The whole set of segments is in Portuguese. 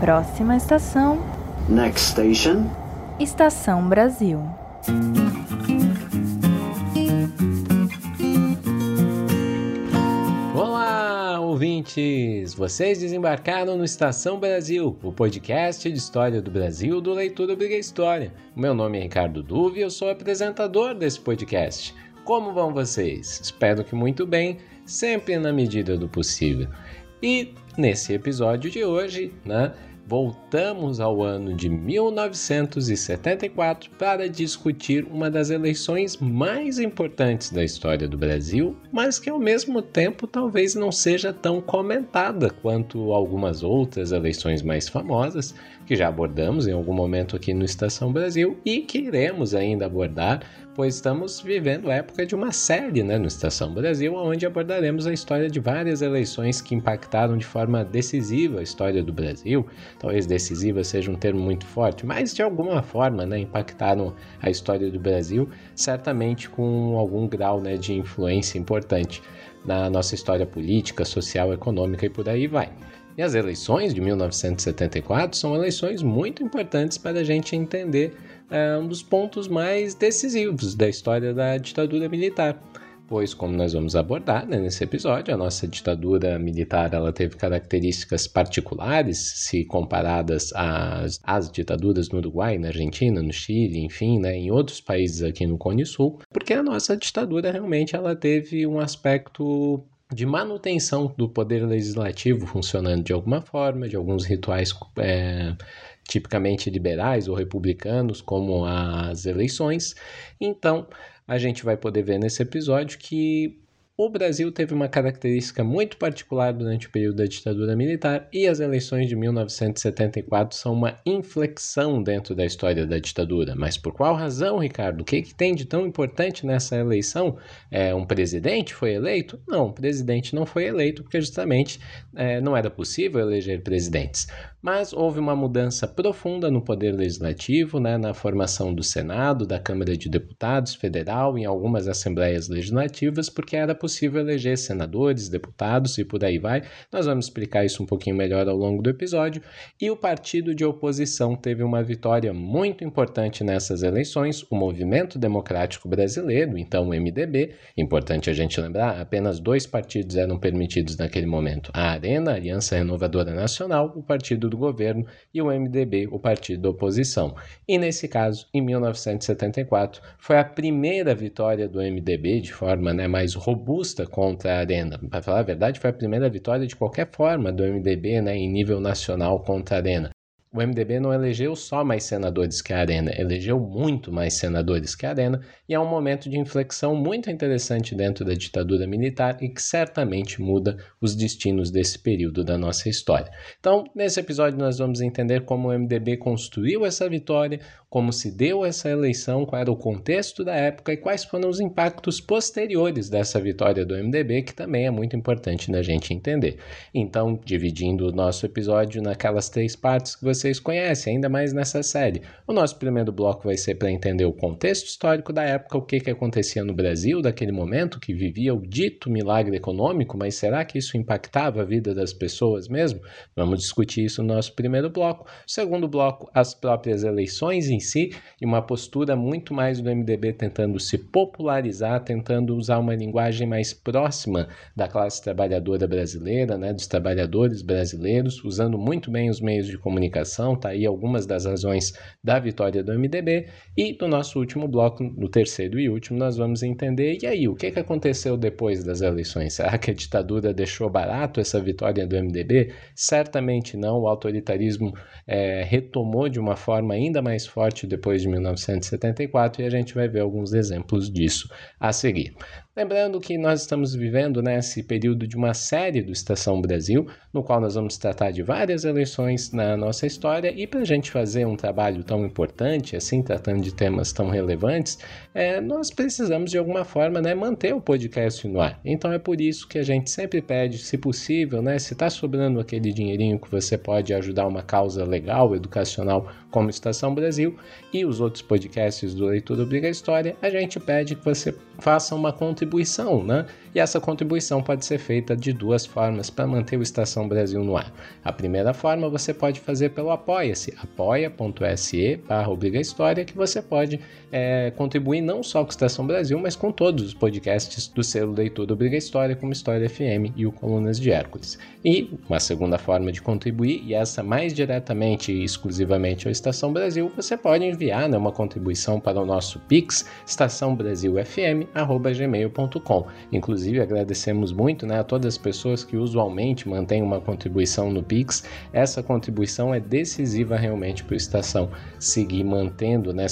Próxima estação. Next station. Estação Brasil. Olá, ouvintes! Vocês desembarcaram no Estação Brasil, o podcast de história do Brasil do Leitura Obriga História. O meu nome é Ricardo Duve e eu sou apresentador desse podcast. Como vão vocês? Espero que muito bem, sempre na medida do possível. E nesse episódio de hoje, né, voltamos ao ano de 1974 para discutir uma das eleições mais importantes da história do Brasil, mas que ao mesmo tempo talvez não seja tão comentada quanto algumas outras eleições mais famosas, que já abordamos em algum momento aqui no Estação Brasil e que iremos ainda abordar, pois estamos vivendo a época de uma série né, no Estação Brasil, onde abordaremos a história de várias eleições que impactaram de forma decisiva a história do Brasil. Talvez decisiva seja um termo muito forte, mas de alguma forma né, impactaram a história do Brasil, certamente com algum grau né, de influência importante na nossa história política, social, econômica e por aí vai. E as eleições de 1974 são eleições muito importantes para a gente entender é, um dos pontos mais decisivos da história da ditadura militar. Pois, como nós vamos abordar né, nesse episódio, a nossa ditadura militar ela teve características particulares se comparadas às, às ditaduras no Uruguai, na Argentina, no Chile, enfim, né, em outros países aqui no Cone Sul, porque a nossa ditadura realmente ela teve um aspecto de manutenção do poder legislativo funcionando de alguma forma, de alguns rituais é, tipicamente liberais ou republicanos, como as eleições. Então, a gente vai poder ver nesse episódio que o Brasil teve uma característica muito particular durante o período da ditadura militar e as eleições de 1974 são uma inflexão dentro da história da ditadura. Mas por qual razão, Ricardo? O que, que tem de tão importante nessa eleição? É, um presidente foi eleito? Não, o presidente não foi eleito porque justamente é, não era possível eleger presidentes. Mas houve uma mudança profunda no poder legislativo, né, na formação do Senado, da Câmara de Deputados Federal, em algumas assembleias legislativas, porque era possível eleger senadores, deputados e por aí vai. Nós vamos explicar isso um pouquinho melhor ao longo do episódio. E o partido de oposição teve uma vitória muito importante nessas eleições, o Movimento Democrático Brasileiro, então o MDB. Importante a gente lembrar, apenas dois partidos eram permitidos naquele momento: a Arena, Aliança Renovadora Nacional, o Partido do governo, e o MDB, o partido da oposição. E nesse caso, em 1974, foi a primeira vitória do MDB de forma né, mais robusta contra a Arena. Para falar a verdade, foi a primeira vitória de qualquer forma do MDB né, em nível nacional contra a Arena o MDB não elegeu só mais senadores que a Arena, elegeu muito mais senadores que a Arena, e é um momento de inflexão muito interessante dentro da ditadura militar e que certamente muda os destinos desse período da nossa história. Então, nesse episódio, nós vamos entender como o MDB construiu essa vitória, como se deu essa eleição, qual era o contexto da época e quais foram os impactos posteriores dessa vitória do MDB, que também é muito importante da gente entender. Então, dividindo o nosso episódio naquelas três partes que você vocês conhecem, ainda mais nessa série. O nosso primeiro bloco vai ser para entender o contexto histórico da época, o que, que acontecia no Brasil daquele momento, que vivia o dito milagre econômico, mas será que isso impactava a vida das pessoas mesmo? Vamos discutir isso no nosso primeiro bloco. Segundo bloco, as próprias eleições em si, e uma postura muito mais do MDB tentando se popularizar, tentando usar uma linguagem mais próxima da classe trabalhadora brasileira, né, dos trabalhadores brasileiros, usando muito bem os meios de comunicação eleição, tá aí algumas das razões da vitória do MDB. E no nosso último bloco, no terceiro e último, nós vamos entender e aí, o que, que aconteceu depois das eleições? Será que a ditadura deixou barato essa vitória do MDB? Certamente não, o autoritarismo é, retomou de uma forma ainda mais forte depois de 1974 e a gente vai ver alguns exemplos disso a seguir. Lembrando que nós estamos vivendo nesse né, período de uma série do Estação Brasil, no qual nós vamos tratar de várias eleições na nossa história, e para a gente fazer um trabalho tão importante, assim, tratando de temas tão relevantes, é, nós precisamos de alguma forma né, manter o podcast no ar. Então é por isso que a gente sempre pede, se possível, né, se está sobrando aquele dinheirinho que você pode ajudar uma causa legal, educacional, como Estação Brasil, e os outros podcasts do Leitura Obriga História, a gente pede que você faça uma contribuição né? E essa contribuição pode ser feita de duas formas para manter o Estação Brasil no ar. A primeira forma você pode fazer pelo Apoia-se, apoia.se barra História, que você pode é, contribuir não só com Estação Brasil, mas com todos os podcasts do selo Leitura Obriga História, como História FM e o Colunas de Hércules. E uma segunda forma de contribuir, e essa mais diretamente e exclusivamente à Estação Brasil, você pode enviar né, uma contribuição para o nosso Pix, estaçãobrasilfm.gmail.com. Inclusive, agradecemos muito né, a todas as pessoas que usualmente mantêm uma contribuição no Pix. Essa contribuição é decisiva realmente para a estação seguir mantendo, né?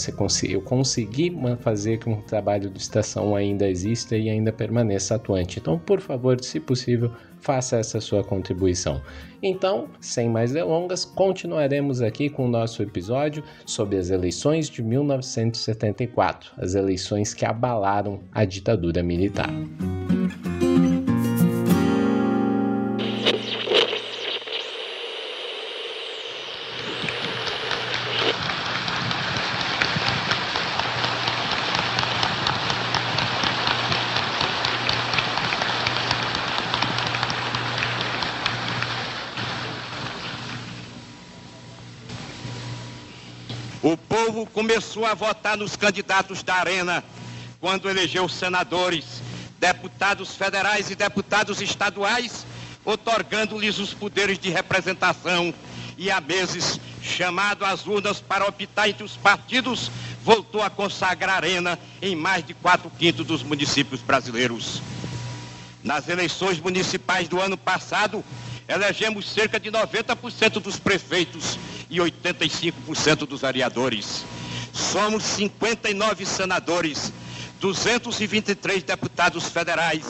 Eu consegui fazer com que o trabalho do estação ainda exista e ainda permaneça atuante. Então, por favor, se possível, faça essa sua contribuição. Então, sem mais delongas, continuaremos aqui com o nosso episódio sobre as eleições de 1974, as eleições que abalaram a ditadura militar. Começou a votar nos candidatos da Arena quando elegeu senadores, deputados federais e deputados estaduais, otorgando-lhes os poderes de representação e a meses chamado às urnas para optar entre os partidos, voltou a consagrar Arena em mais de quatro quintos dos municípios brasileiros. Nas eleições municipais do ano passado, elegemos cerca de 90% dos prefeitos e 85% dos vereadores. Somos 59 senadores, 223 deputados federais.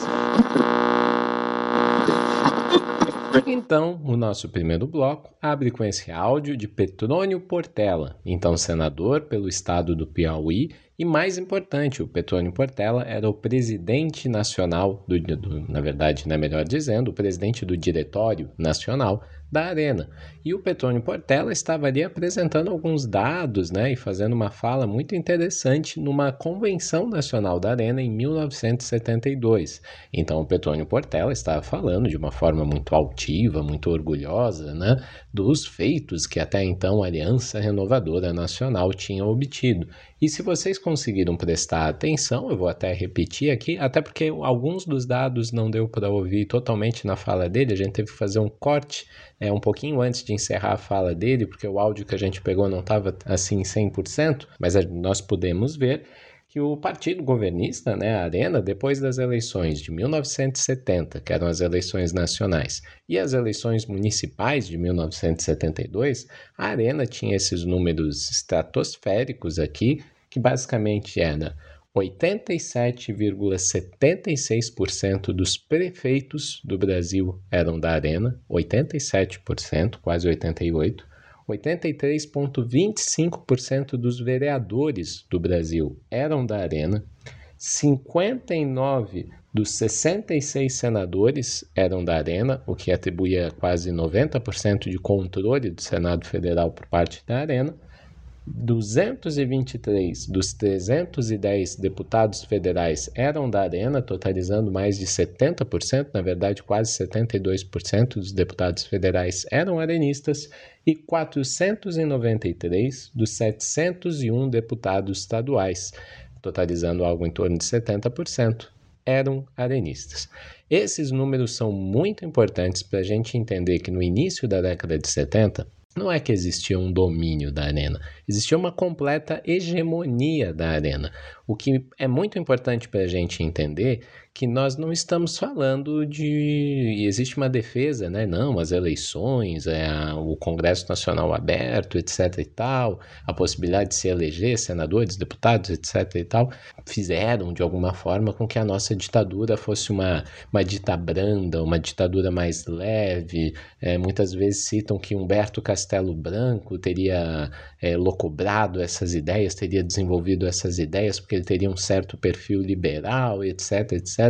Então, o nosso primeiro bloco abre com esse áudio de Petrônio Portela, então senador pelo estado do Piauí e mais importante, o Petrônio Portela era o presidente nacional, do, do, na verdade, né, melhor dizendo, o presidente do Diretório Nacional da Arena. E o Petrônio Portela estava ali apresentando alguns dados né, e fazendo uma fala muito interessante numa convenção nacional da Arena em 1972. Então o Petrônio Portela estava falando de uma forma muito altiva, muito orgulhosa, né, dos feitos que até então a Aliança Renovadora Nacional tinha obtido. E se vocês conseguiram prestar atenção, eu vou até repetir aqui, até porque alguns dos dados não deu para ouvir totalmente na fala dele, a gente teve que fazer um corte é, um pouquinho antes de encerrar a fala dele, porque o áudio que a gente pegou não estava assim 100%, mas nós podemos ver que o partido governista, né, a Arena, depois das eleições de 1970, que eram as eleições nacionais, e as eleições municipais de 1972, a Arena tinha esses números estratosféricos aqui, que basicamente era 87,76% dos prefeitos do Brasil eram da Arena, 87%, quase 88%. 83,25% dos vereadores do Brasil eram da Arena, 59 dos 66 senadores eram da Arena, o que atribuía quase 90% de controle do Senado Federal por parte da Arena. 223 dos 310 deputados federais eram da Arena, totalizando mais de 70%, na verdade, quase 72% dos deputados federais eram arenistas, e 493 dos 701 deputados estaduais, totalizando algo em torno de 70%, eram arenistas. Esses números são muito importantes para a gente entender que no início da década de 70, não é que existia um domínio da arena, existia uma completa hegemonia da arena. O que é muito importante para a gente entender que nós não estamos falando de. Existe uma defesa, né? Não, as eleições, é o Congresso Nacional aberto, etc. e tal, a possibilidade de se eleger senadores, deputados, etc. e tal, fizeram de alguma forma com que a nossa ditadura fosse uma, uma dita branda, uma ditadura mais leve. É, muitas vezes citam que Humberto Castelo Branco teria é, locobrado essas ideias, teria desenvolvido essas ideias, porque ele teria um certo perfil liberal, etc, etc.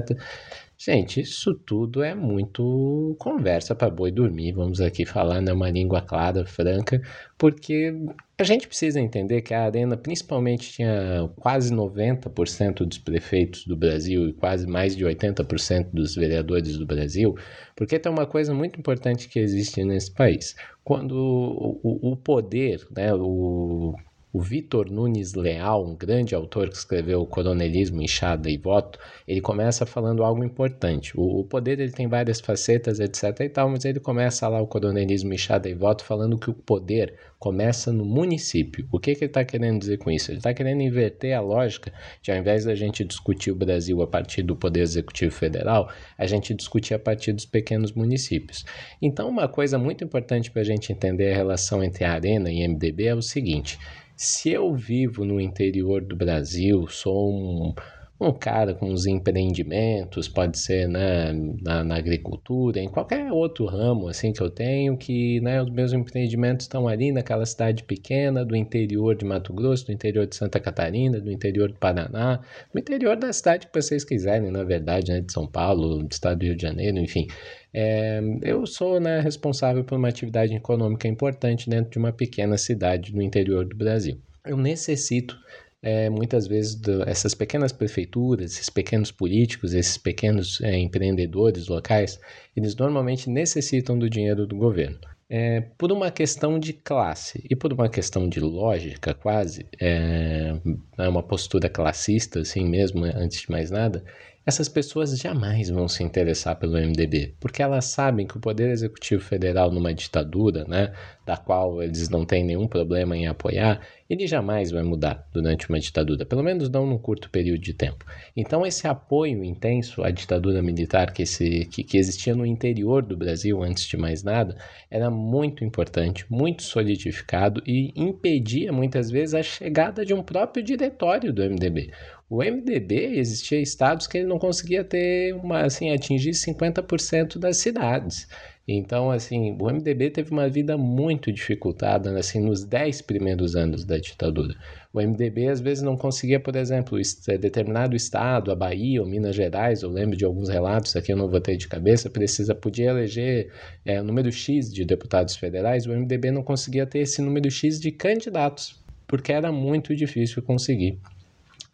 Gente, isso tudo é muito conversa para boi dormir, vamos aqui falar numa língua clara, franca, porque a gente precisa entender que a Arena principalmente tinha quase 90% dos prefeitos do Brasil e quase mais de 80% dos vereadores do Brasil, porque tem uma coisa muito importante que existe nesse país. Quando o, o poder, né, o o Vitor Nunes Leal, um grande autor que escreveu Coronelismo, Enxada e Voto, ele começa falando algo importante. O, o, poder ele tem várias facetas, etc e tal, mas ele começa lá o Coronelismo, Enxada e Voto falando que o poder começa no município. O que, que ele está querendo dizer com isso? Ele está querendo inverter a lógica de ao invés da gente discutir o Brasil a partir do Poder Executivo Federal, a gente discutir a partir dos pequenos municípios. Então, uma coisa muito importante para a gente entender a relação entre a Arena e MDB é o seguinte se eu vivo no interior do Brasil, sou um, um cara com uns empreendimentos, pode ser né, na, na, agricultura, em qualquer outro ramo assim que eu tenho, que né, os meus empreendimentos estão ali naquela cidade pequena do interior de Mato Grosso, do interior de Santa Catarina, do interior do Paraná, do interior da cidade que vocês quiserem, na verdade, né, de São Paulo, do estado do Rio de Janeiro, enfim. É, eu sou né, responsável por uma atividade econômica importante dentro de uma pequena cidade no interior do Brasil. Eu necessito é, muitas vezes do, essas pequenas prefeituras, esses pequenos políticos, esses pequenos é, empreendedores locais, eles normalmente necessitam do dinheiro do governo. É, por uma questão de classe e por uma questão de lógica, quase, é, é uma postura classista, assim mesmo, antes de mais nada, essas pessoas jamais vão se interessar pelo MDB, porque elas sabem que o Poder Executivo Federal numa ditadura, né, da qual eles não têm nenhum problema em apoiar, ele jamais vai mudar durante uma ditadura, pelo menos não num curto período de tempo. Então esse apoio intenso à ditadura militar que, esse, que, que existia no interior do Brasil, antes de mais nada, era muito importante, muito solidificado e impedia muitas vezes a chegada de um próprio diretório do MDB. O MDB existia estados que ele não conseguia ter uma assim atingir 50% das cidades. Então, assim, o MDB teve uma vida muito dificultada assim nos 10 primeiros anos da ditadura. O MDB às vezes não conseguia, por exemplo, é, determinado estado, a Bahia ou Minas Gerais, eu lembro de alguns relatos aqui, eu não vou ter de cabeça, precisa podia eleger é, número X de deputados federais, o MDB não conseguia ter esse número X de candidatos, porque era muito difícil conseguir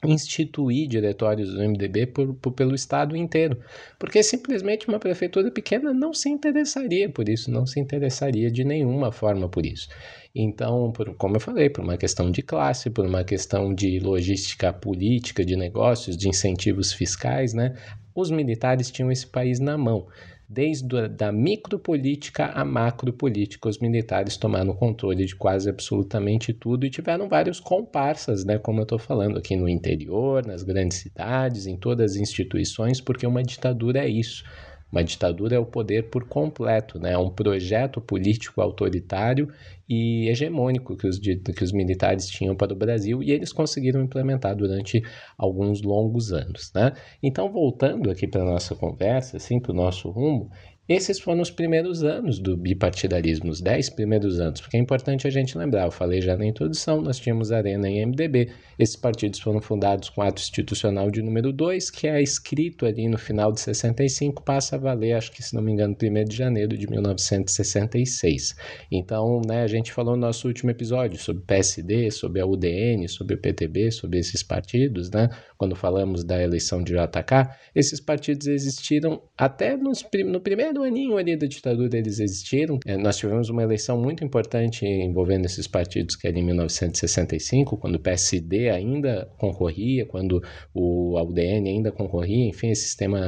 instituir diretórios do MDB por, por, pelo estado inteiro, porque simplesmente uma prefeitura pequena não se interessaria por isso, não se interessaria de nenhuma forma por isso. Então, por, como eu falei, por uma questão de classe, por uma questão de logística política, de negócios, de incentivos fiscais, né, os militares tinham esse país na mão. Desde da micropolítica à macropolítica, os militares tomaram o controle de quase absolutamente tudo e tiveram vários comparsas, né, como eu estou falando aqui no interior, nas grandes cidades, em todas as instituições, porque uma ditadura é isso. Uma ditadura é o poder por completo, né? é um projeto político autoritário e hegemônico que os, que os militares tinham para o Brasil e eles conseguiram implementar durante alguns longos anos. Né? Então, voltando aqui para a nossa conversa, assim, para o nosso rumo, esses foram os primeiros anos do bipartidarismo, os dez primeiros anos, porque é importante a gente lembrar, eu falei já na introdução, nós tínhamos Arena e MDB, esses partidos foram fundados com ato institucional de número 2, que é escrito ali no final de 65, passa a valer, acho que se não me engano, 1 de janeiro de 1966. Então, né, a gente falou no nosso último episódio sobre PSD, sobre a UDN, sobre o PTB, sobre esses partidos, né, quando falamos da eleição de JK, esses partidos existiram até nos, no primeiro aninho ali da ditadura eles existiram. É, nós tivemos uma eleição muito importante envolvendo esses partidos, que era em 1965, quando o PSD ainda concorria, quando o UDN ainda concorria, enfim, esse sistema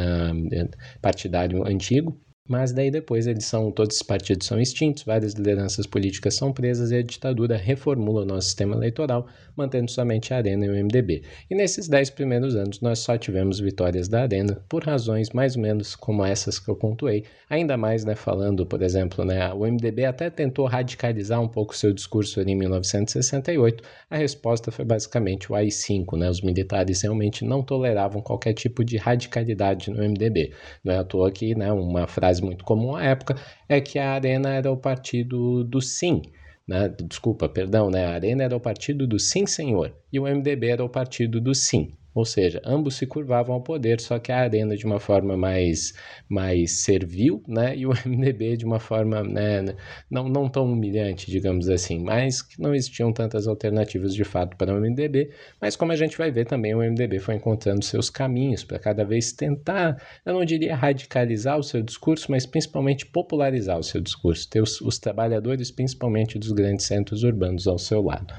é, partidário antigo. Mas daí depois eles são, todos os partidos são extintos, várias lideranças políticas são presas e a ditadura reformula o nosso sistema eleitoral, mantendo somente a Arena e o MDB. E nesses dez primeiros anos nós só tivemos vitórias da Arena, por razões mais ou menos como essas que eu pontuei. Ainda mais, né, falando, por exemplo, né, o MDB até tentou radicalizar um pouco seu discurso ali em 1968. A resposta foi basicamente o AI-5, né? Os militares realmente não toleravam qualquer tipo de radicalidade no MDB. Não é à toa que, né, uma frase muito comum à época é que a Arena era o partido do sim. Né? Desculpa, perdão, né? A Arena era o partido do sim, senhor, e o MDB era o partido do sim. Ou seja, ambos se curvavam ao poder, só que a Arena de uma forma mais, mais servil, né? E o MDB de uma forma né, não, não tão humilhante, digamos assim, mas que não existiam tantas alternativas de fato para o MDB. Mas como a gente vai ver também, o MDB foi encontrando seus caminhos para cada vez tentar, eu não diria radicalizar o seu discurso, mas principalmente popularizar o seu discurso, ter os, os trabalhadores, principalmente dos grandes centros urbanos, ao seu lado.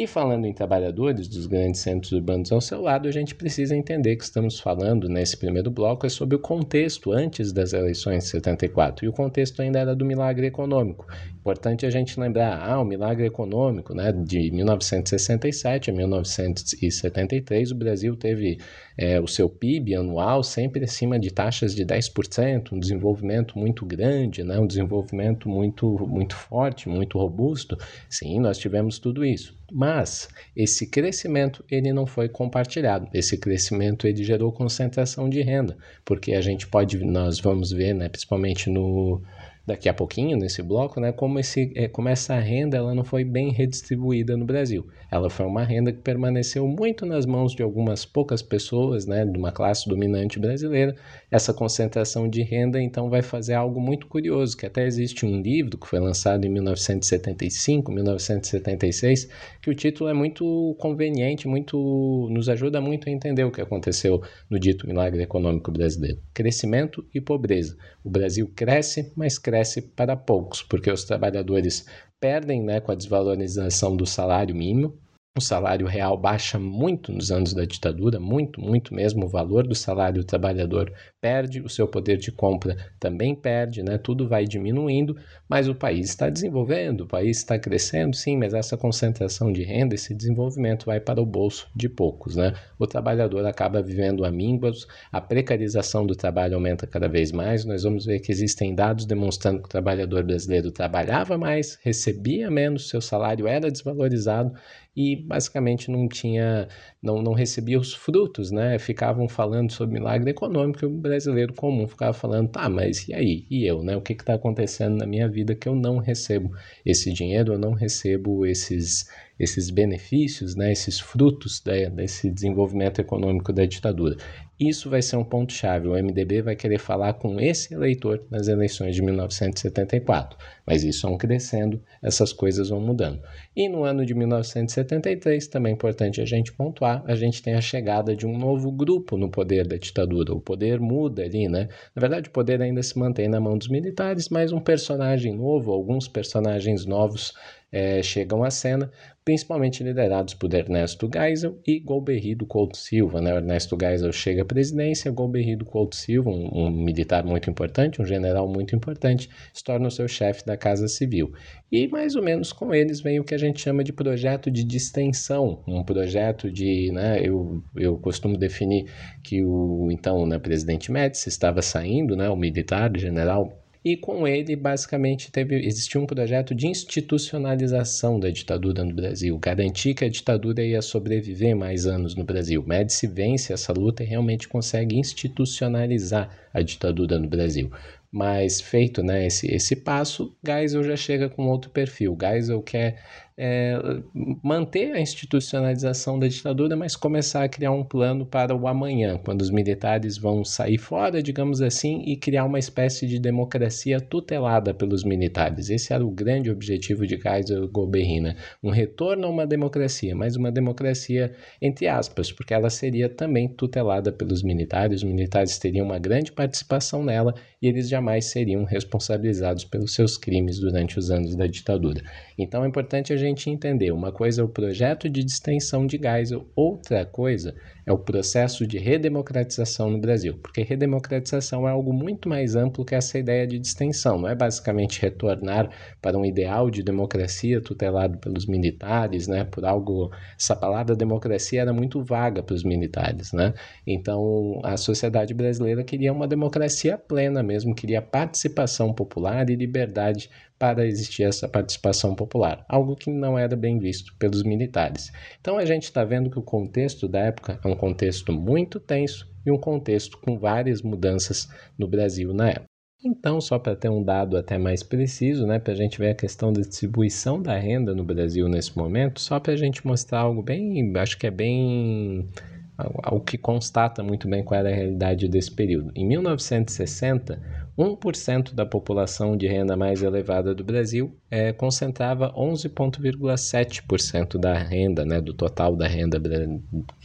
E falando em trabalhadores dos grandes centros urbanos ao seu lado, a gente precisa entender que estamos falando nesse primeiro bloco é sobre o contexto antes das eleições de 74. E o contexto ainda era do milagre econômico. Importante a gente lembrar, ah, o milagre econômico, né, de 1967 a 1973, o Brasil teve é, o seu PIB anual sempre acima de taxas de 10%, um desenvolvimento muito grande, né, um desenvolvimento muito, muito forte, muito robusto. Sim, nós tivemos tudo isso. Mas esse crescimento ele não foi compartilhado. Esse crescimento ele gerou concentração de renda, porque a gente pode, nós vamos ver, né, principalmente no daqui a pouquinho nesse bloco, né, como, esse, é, como essa renda ela não foi bem redistribuída no Brasil. Ela foi uma renda que permaneceu muito nas mãos de algumas poucas pessoas, né, de uma classe dominante brasileira. Essa concentração de renda então vai fazer algo muito curioso, que até existe um livro que foi lançado em 1975, 1976, que o título é muito conveniente, muito nos ajuda muito a entender o que aconteceu no dito milagre econômico brasileiro. Crescimento e pobreza. O Brasil cresce, mas cresce cresce para poucos, porque os trabalhadores perdem né, com a desvalorização do salário mínimo, o salário real baixa muito nos anos da ditadura, muito, muito mesmo. O valor do salário do trabalhador perde, o seu poder de compra também perde, né? Tudo vai diminuindo, mas o país está desenvolvendo, o país está crescendo, sim, mas essa concentração de renda, esse desenvolvimento vai para o bolso de poucos, né? O trabalhador acaba vivendo a mínguas, a precarização do trabalho aumenta cada vez mais. Nós vamos ver que existem dados demonstrando que o trabalhador brasileiro trabalhava mais, recebia menos, seu salário era desvalorizado e basicamente não tinha, não, não recebia os frutos, né? Ficavam falando sobre milagre econômico e o brasileiro comum ficava falando, tá, mas e aí? E eu, né? O que está acontecendo na minha vida que eu não recebo esse dinheiro, eu não recebo esses, esses benefícios, né? Esses frutos né? desse desenvolvimento econômico da ditadura. Isso vai ser um ponto-chave. O MDB vai querer falar com esse eleitor nas eleições de 1974. Mas isso vão crescendo, essas coisas vão mudando. E no ano de 1973, também é importante a gente pontuar, a gente tem a chegada de um novo grupo no poder da ditadura. O poder muda ali, né? Na verdade, o poder ainda se mantém na mão dos militares, mas um personagem novo, alguns personagens novos é, chegam à cena, principalmente liderados por Ernesto Geisel e Golbery do Couto Silva. Né? Ernesto Geisel chega à presidência, Golbery do Couto Silva, um, um, militar muito importante, um general muito importante, se torna o seu chefe da Casa Civil. E mais ou menos com eles vem o que a gente chama de projeto de distensão, um projeto de, né, eu, eu costumo definir que o então né, presidente Médici estava saindo, né, o militar, o general e com ele basicamente teve existia um projeto de institucionalização da ditadura no Brasil, garantir que a ditadura ia sobreviver mais anos no Brasil. Médici vence essa luta e realmente consegue institucionalizar a ditadura no Brasil. Mas feito né, esse, esse passo, Geisel já chega com outro perfil. Geisel quer é, manter a institucionalização da ditadura, mas começar a criar um plano para o amanhã, quando os militares vão sair fora, digamos assim, e criar uma espécie de democracia tutelada pelos militares. Esse era o grande objetivo de Kaiser Golberrina, um retorno a uma democracia, mas uma democracia entre aspas, porque ela seria também tutelada pelos militares, os militares teriam uma grande participação nela e eles jamais seriam responsabilizados pelos seus crimes durante os anos da ditadura. Então é importante a gente entender: uma coisa é o projeto de distensão de Geisel, outra coisa é o processo de redemocratização no Brasil, porque redemocratização é algo muito mais amplo que essa ideia de distensão, não é basicamente retornar para um ideal de democracia tutelado pelos militares, né, por algo, essa palavra democracia era muito vaga para os militares, né, então a sociedade brasileira queria uma democracia plena mesmo, queria participação popular e liberdade para existir essa participação popular, algo que não era bem visto pelos militares. Então a gente está vendo que o contexto da época é um contexto muito tenso e um contexto com várias mudanças no Brasil na época. Então, só para ter um dado até mais preciso, né, para a gente ver a questão da distribuição da renda no Brasil nesse momento, só para a gente mostrar algo bem, acho que é bem o que constata muito bem qual era a realidade desse período. Em 1960, 1% da população de renda mais elevada do Brasil é, concentrava 11,7% da renda, né, do total da renda,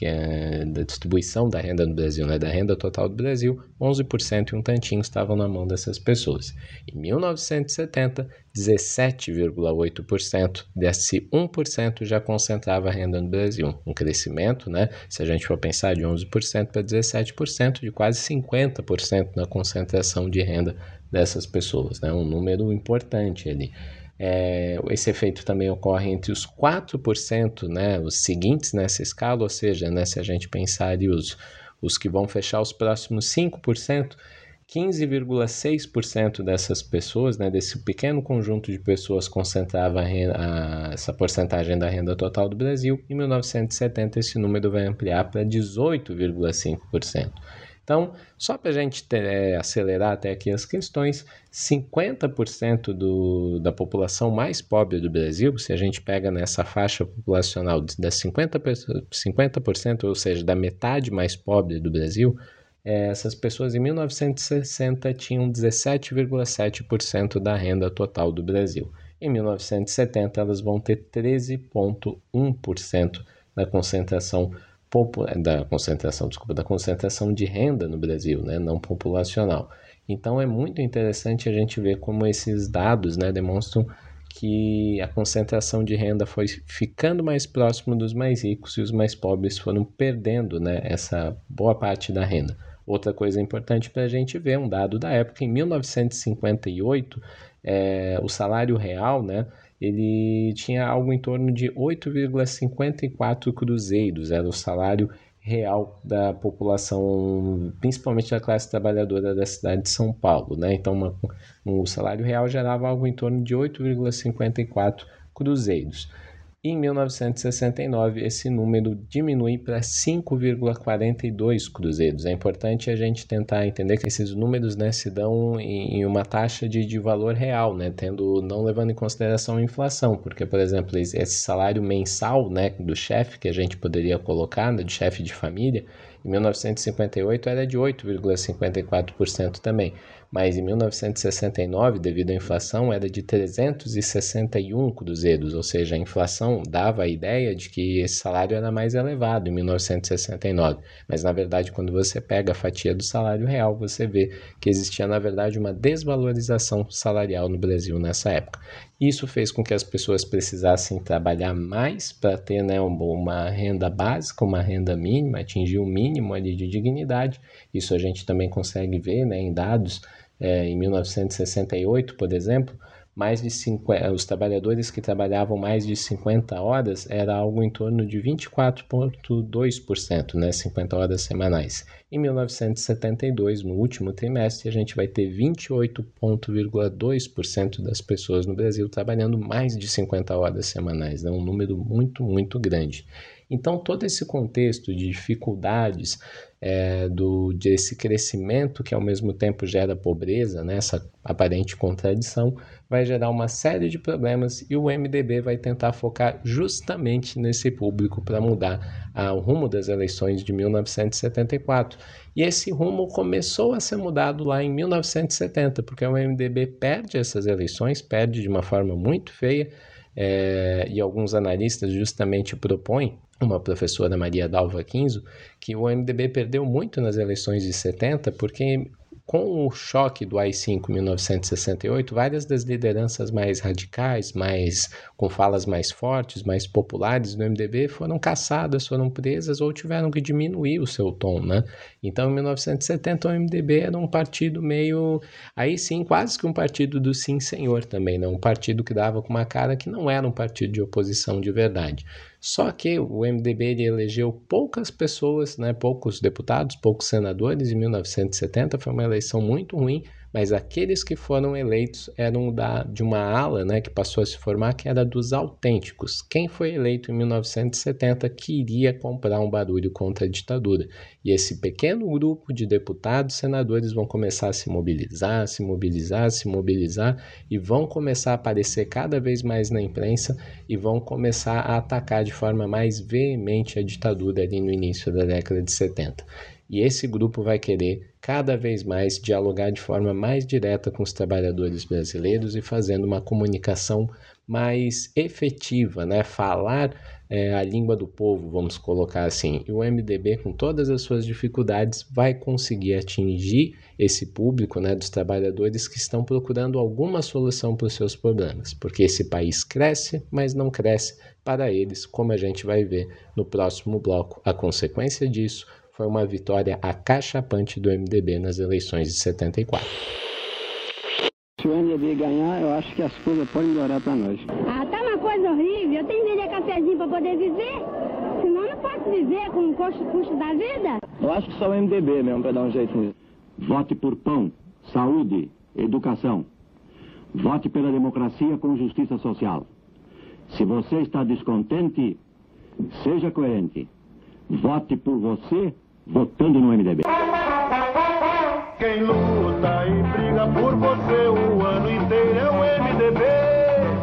é, da distribuição da renda no Brasil, né, da renda total do Brasil, 11% e um tantinho estavam na mão dessas pessoas. Em 1970, 17,8% desse 1% já concentrava a renda no Brasil. Um crescimento, né, se a gente for pensar de 11% para 17%, de quase 50% na concentração de renda renda dessas pessoas, né? um número importante ali. É, esse efeito também ocorre entre os 4%, né, os seguintes nessa escala, ou seja, né, se a gente pensar os, os que vão fechar os próximos 5%, 15,6% dessas pessoas, né, desse pequeno conjunto de pessoas concentrava a renda, a, essa porcentagem da renda total do Brasil. Em 1970, esse número vai ampliar para 18,5%. Então, só para a gente ter, é, acelerar até aqui as questões, 50% do, da população mais pobre do Brasil, se a gente pega nessa faixa populacional das 50%, 50% ou seja, da metade mais pobre do Brasil, é, essas pessoas em 1960 tinham 17,7% da renda total do Brasil. Em 1970, elas vão ter 13,1% da concentração da concentração, desculpa, da concentração de renda no Brasil, né, não populacional. Então é muito interessante a gente ver como esses dados, né, demonstram que a concentração de renda foi ficando mais próximo dos mais ricos e os mais pobres foram perdendo, né, essa boa parte da renda. Outra coisa importante para a gente ver, um dado da época, em 1958, é, o salário real, né, ele tinha algo em torno de 8,54 cruzeiros, era o salário real da população, principalmente da classe trabalhadora da cidade de São Paulo, né? Então, uma, um, o salário real gerava algo em torno de 8,54 cruzeiros. Em 1969, esse número diminui para 5,42 cruzeiros. É importante a gente tentar entender que esses números né, se dão em uma taxa de, de valor real, né, tendo, não levando em consideração a inflação, porque, por exemplo, esse salário mensal né, do chefe que a gente poderia colocar, né, de chefe de família, em 1958 era de 8,54% também mas em 1969, devido à inflação, era de 361 cruzeiros, ou seja, a inflação dava a ideia de que esse salário era mais elevado em 1969. Mas na verdade, quando você pega a fatia do salário real, você vê que existia na verdade uma desvalorização salarial no Brasil nessa época. Isso fez com que as pessoas precisassem trabalhar mais para ter né, uma renda básica, uma renda mínima, atingir o mínimo ali de dignidade. Isso a gente também consegue ver né, em dados é, em 1968, por exemplo, mais de 50, os trabalhadores que trabalhavam mais de 50 horas era algo em torno de 24,2%, né, 50 horas semanais. Em 1972, no último trimestre, a gente vai ter 28,2% das pessoas no Brasil trabalhando mais de 50 horas semanais, né, um número muito, muito grande. Então, todo esse contexto de dificuldades é, do, desse crescimento que ao mesmo tempo gera pobreza, né, essa aparente contradição, vai gerar uma série de problemas e o MDB vai tentar focar justamente nesse público para mudar ah, o rumo das eleições de 1974. E esse rumo começou a ser mudado lá em 1970, porque o MDB perde essas eleições, perde de uma forma muito feia, é, e alguns analistas justamente propõem uma professora Maria Dalva Quinzo, que o MDB perdeu muito nas eleições de 70, porque com o choque do AI-5 em 1968, várias das lideranças mais radicais, mais com falas mais fortes, mais populares do MDB foram caçadas, foram presas ou tiveram que diminuir o seu tom, né? Então, em 1970, o MDB era um partido meio, aí sim, quase que um partido do sim senhor também, né? Um partido que dava com uma cara que não era um partido de oposição de verdade. Só que o MDB elegeu poucas pessoas, né, poucos deputados, poucos senadores em 1970, foi uma eleição muito ruim, mas aqueles que foram eleitos eram da, de uma ala né, que passou a se formar, que era dos autênticos. Quem foi eleito em 1970 queria comprar um barulho contra a ditadura. E esse pequeno grupo de deputados, senadores vão começar a se mobilizar, se mobilizar, se mobilizar e vão começar a aparecer cada vez mais na imprensa e vão começar a atacar de forma mais veemente a ditadura ali no início da década de 70. E esse grupo vai querer cada vez mais dialogar de forma mais direta com os trabalhadores brasileiros e fazendo uma comunicação mais efetiva, né? Falar é, a língua do povo, vamos colocar assim. E o MDB, com todas as suas dificuldades, vai conseguir atingir esse público, né, dos trabalhadores que estão procurando alguma solução para os seus problemas, porque esse país cresce, mas não cresce para eles, como a gente vai ver no próximo bloco. A consequência disso foi uma vitória acachapante do MDB nas eleições de 74. Se o MDB ganhar, eu acho que as coisas podem melhorar para nós. Ah, tá uma coisa horrível. Eu tenho que vender cafezinho para poder viver. Senão não posso viver com o custo, custo da vida. Eu acho que só o MDB mesmo para dar um jeito nisso. Vote por pão, saúde, educação. Vote pela democracia com justiça social. Se você está descontente, seja coerente. Vote por você votando no MDB. Quem luta e briga por você o ano inteiro é o MDB.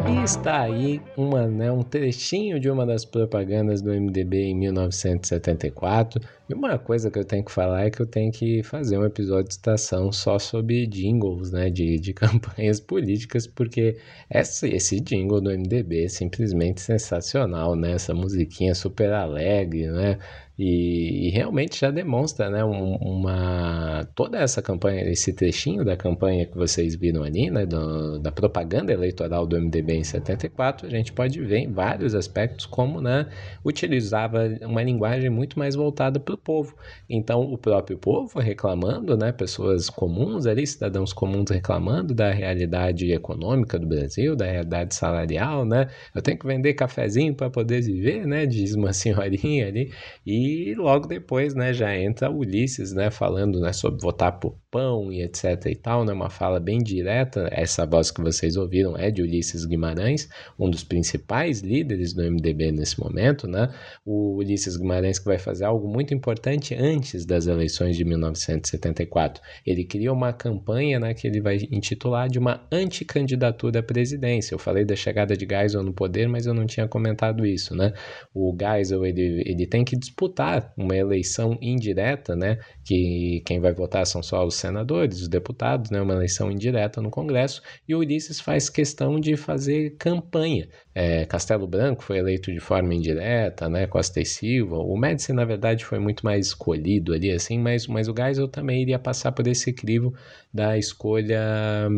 E está aí uma, né, um trechinho de uma das propagandas do MDB em 1974. E uma coisa que eu tenho que falar é que eu tenho que fazer um episódio de estação só sobre jingles, né, de, de campanhas políticas, porque essa, esse jingle do MDB é simplesmente sensacional, né? Essa musiquinha super alegre, né? E, e, realmente já demonstra né, um, uma toda essa campanha, esse trechinho da campanha que vocês viram ali, né, do, da propaganda eleitoral do MDB em 74, a gente pode ver em vários aspectos como né, utilizava uma linguagem muito mais voltada para o povo. Então, o próprio povo reclamando, né, pessoas comuns ali, cidadãos comuns reclamando da realidade econômica do Brasil, da realidade salarial, né? Eu tenho que vender cafezinho para poder viver, né? Diz uma senhorinha ali. E logo depois, né, já entra Ulisses, né, falando, né, sobre votar por pão e etc e tal, né, uma fala bem direta. Essa voz que vocês ouviram é de Ulisses Guimarães, um dos principais líderes do MDB nesse momento, né? O Ulisses Guimarães que vai fazer algo muito importante antes das eleições de 1974. Ele cria uma campanha, né, que ele vai intitular de uma anticandidatura à presidência. Eu falei da chegada de Geisel no poder, mas eu não tinha comentado isso, né? O Geisel, ele, ele tem que disputar uma eleição indireta, né, que quem vai votar são só os senadores, os deputados, né, uma eleição indireta no Congresso, e Ulisses faz questão de fazer campanha. É, Castelo Branco foi eleito de forma indireta, né, Costa e Silva, o Médici, na verdade, foi muito mais escolhido ali, assim, mas, mas o Geisel também iria passar por esse crivo da escolha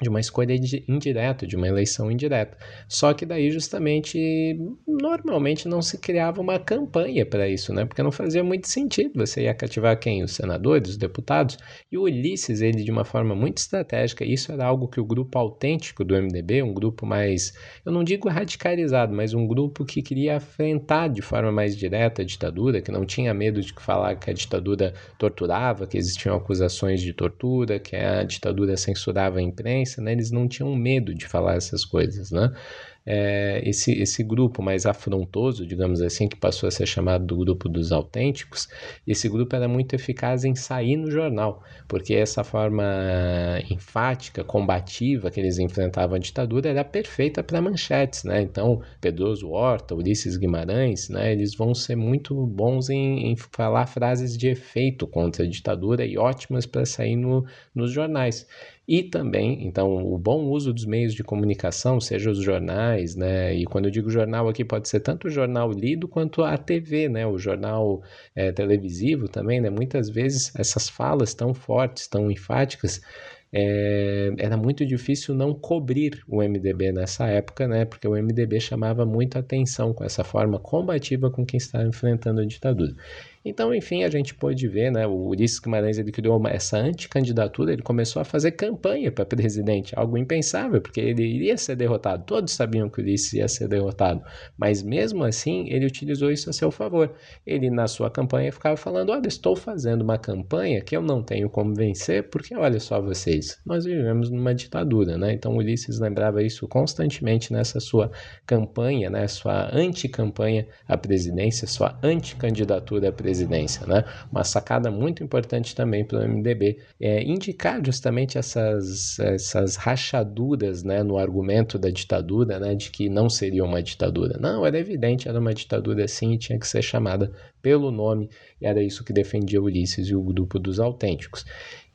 de uma escolha indireta, de uma eleição indireta. Só que daí justamente normalmente não se criava uma campanha para isso, né? Porque não fazia muito sentido. Você ia cativar quem? Os senadores, os deputados. E o Ulisses, ele de uma forma muito estratégica, isso era algo que o grupo autêntico do MDB, um grupo mais, eu não digo radicalizado, mas um grupo que queria enfrentar de forma mais direta a ditadura, que não tinha medo de falar que a ditadura torturava, que existiam acusações de tortura, que a ditadura censurava a imprensa né? Eles não tinham medo de falar essas coisas, né? É, esse, esse grupo mais afrontoso, digamos assim, que passou a ser chamado do grupo dos autênticos, esse grupo era muito eficaz em sair no jornal, porque essa forma enfática, combativa que eles enfrentavam a ditadura era perfeita para manchetes, né? Então, Pedroso Horta, Ulisses Guimarães, né? Eles vão ser muito bons em, em falar frases de efeito contra a ditadura e ótimas para sair no, nos jornais. E também, então, o bom uso dos meios de comunicação, seja os jornais, né? E quando eu digo jornal aqui, pode ser tanto o jornal lido quanto a TV, né? O jornal é, televisivo também, né? Muitas vezes essas falas tão fortes, tão enfáticas, é, era muito difícil não cobrir o MDB nessa época, né? Porque o MDB chamava muito atenção com essa forma combativa com quem estava enfrentando a ditadura. Então, enfim, a gente pôde ver, né, o Ulisses Guimarães ele criou uma, essa anticandidatura, ele começou a fazer campanha para presidente, algo impensável, porque ele iria ser derrotado. Todos sabiam que o Ulisses ia ser derrotado, mas mesmo assim ele utilizou isso a seu favor. Ele na sua campanha ficava falando: "Olha, estou fazendo uma campanha que eu não tenho como vencer, porque olha só vocês, nós vivemos numa ditadura, né? Então Ulisses lembrava isso constantemente nessa sua campanha, né, sua anticampanha à presidência, sua anticandidatura à presidência, né? Uma sacada muito importante também para o MDB é indicar justamente essas, essas rachaduras, né, no argumento da ditadura, né, de que não seria uma ditadura. Não, era evidente, era uma ditadura sim e tinha que ser chamada pelo nome, e era isso que defendia Ulisses e o grupo dos autênticos.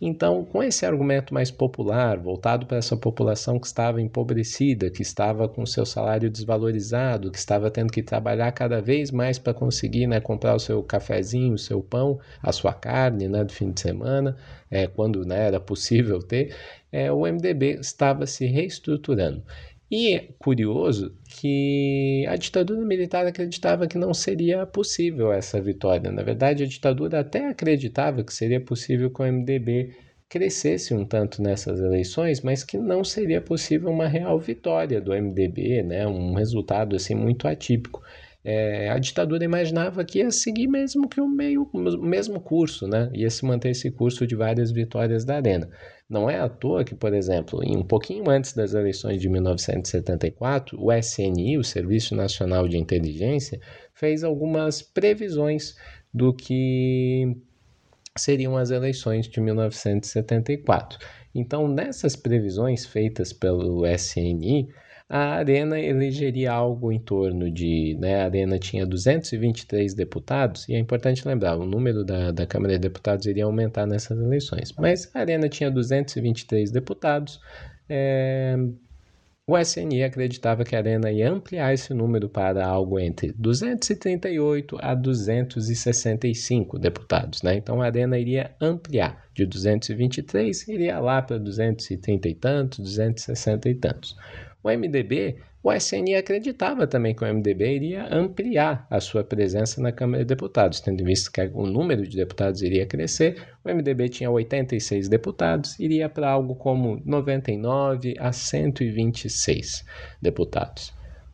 Então, com esse argumento mais popular, voltado para essa população que estava empobrecida, que estava com seu salário desvalorizado, que estava tendo que trabalhar cada vez mais para conseguir né, comprar o seu cafezinho, o seu pão, a sua carne né, do fim de semana, é, quando né, era possível ter, é, o MDB estava se reestruturando. E é curioso que a ditadura militar acreditava que não seria possível essa vitória. Na verdade, a ditadura até acreditava que seria possível que o MDB crescesse um tanto nessas eleições, mas que não seria possível uma real vitória do MDB, né? um resultado assim muito atípico. É, a ditadura imaginava que ia seguir mesmo que o, meio, mesmo curso, né? ia se manter esse curso de várias vitórias da Arena. Não é à toa que, por exemplo, em um pouquinho antes das eleições de 1974, o SNI, o Serviço Nacional de Inteligência, fez algumas previsões do que seriam as eleições de 1974. Então, nessas previsões feitas pelo SNI, a Arena elegeria algo em torno de. Né, a Arena tinha 223 deputados, e é importante lembrar: o número da, da Câmara de Deputados iria aumentar nessas eleições. Mas a Arena tinha 223 deputados. É, o SNI acreditava que a Arena ia ampliar esse número para algo entre 238 a 265 deputados. Né? Então a Arena iria ampliar de 223, iria lá para 230 e tantos, 260 e tantos. O MDB, o SNI acreditava também que o MDB iria ampliar a sua presença na Câmara de Deputados, tendo visto que o número de deputados iria crescer. O MDB tinha 86 deputados, iria para algo como 99 a 126 deputados.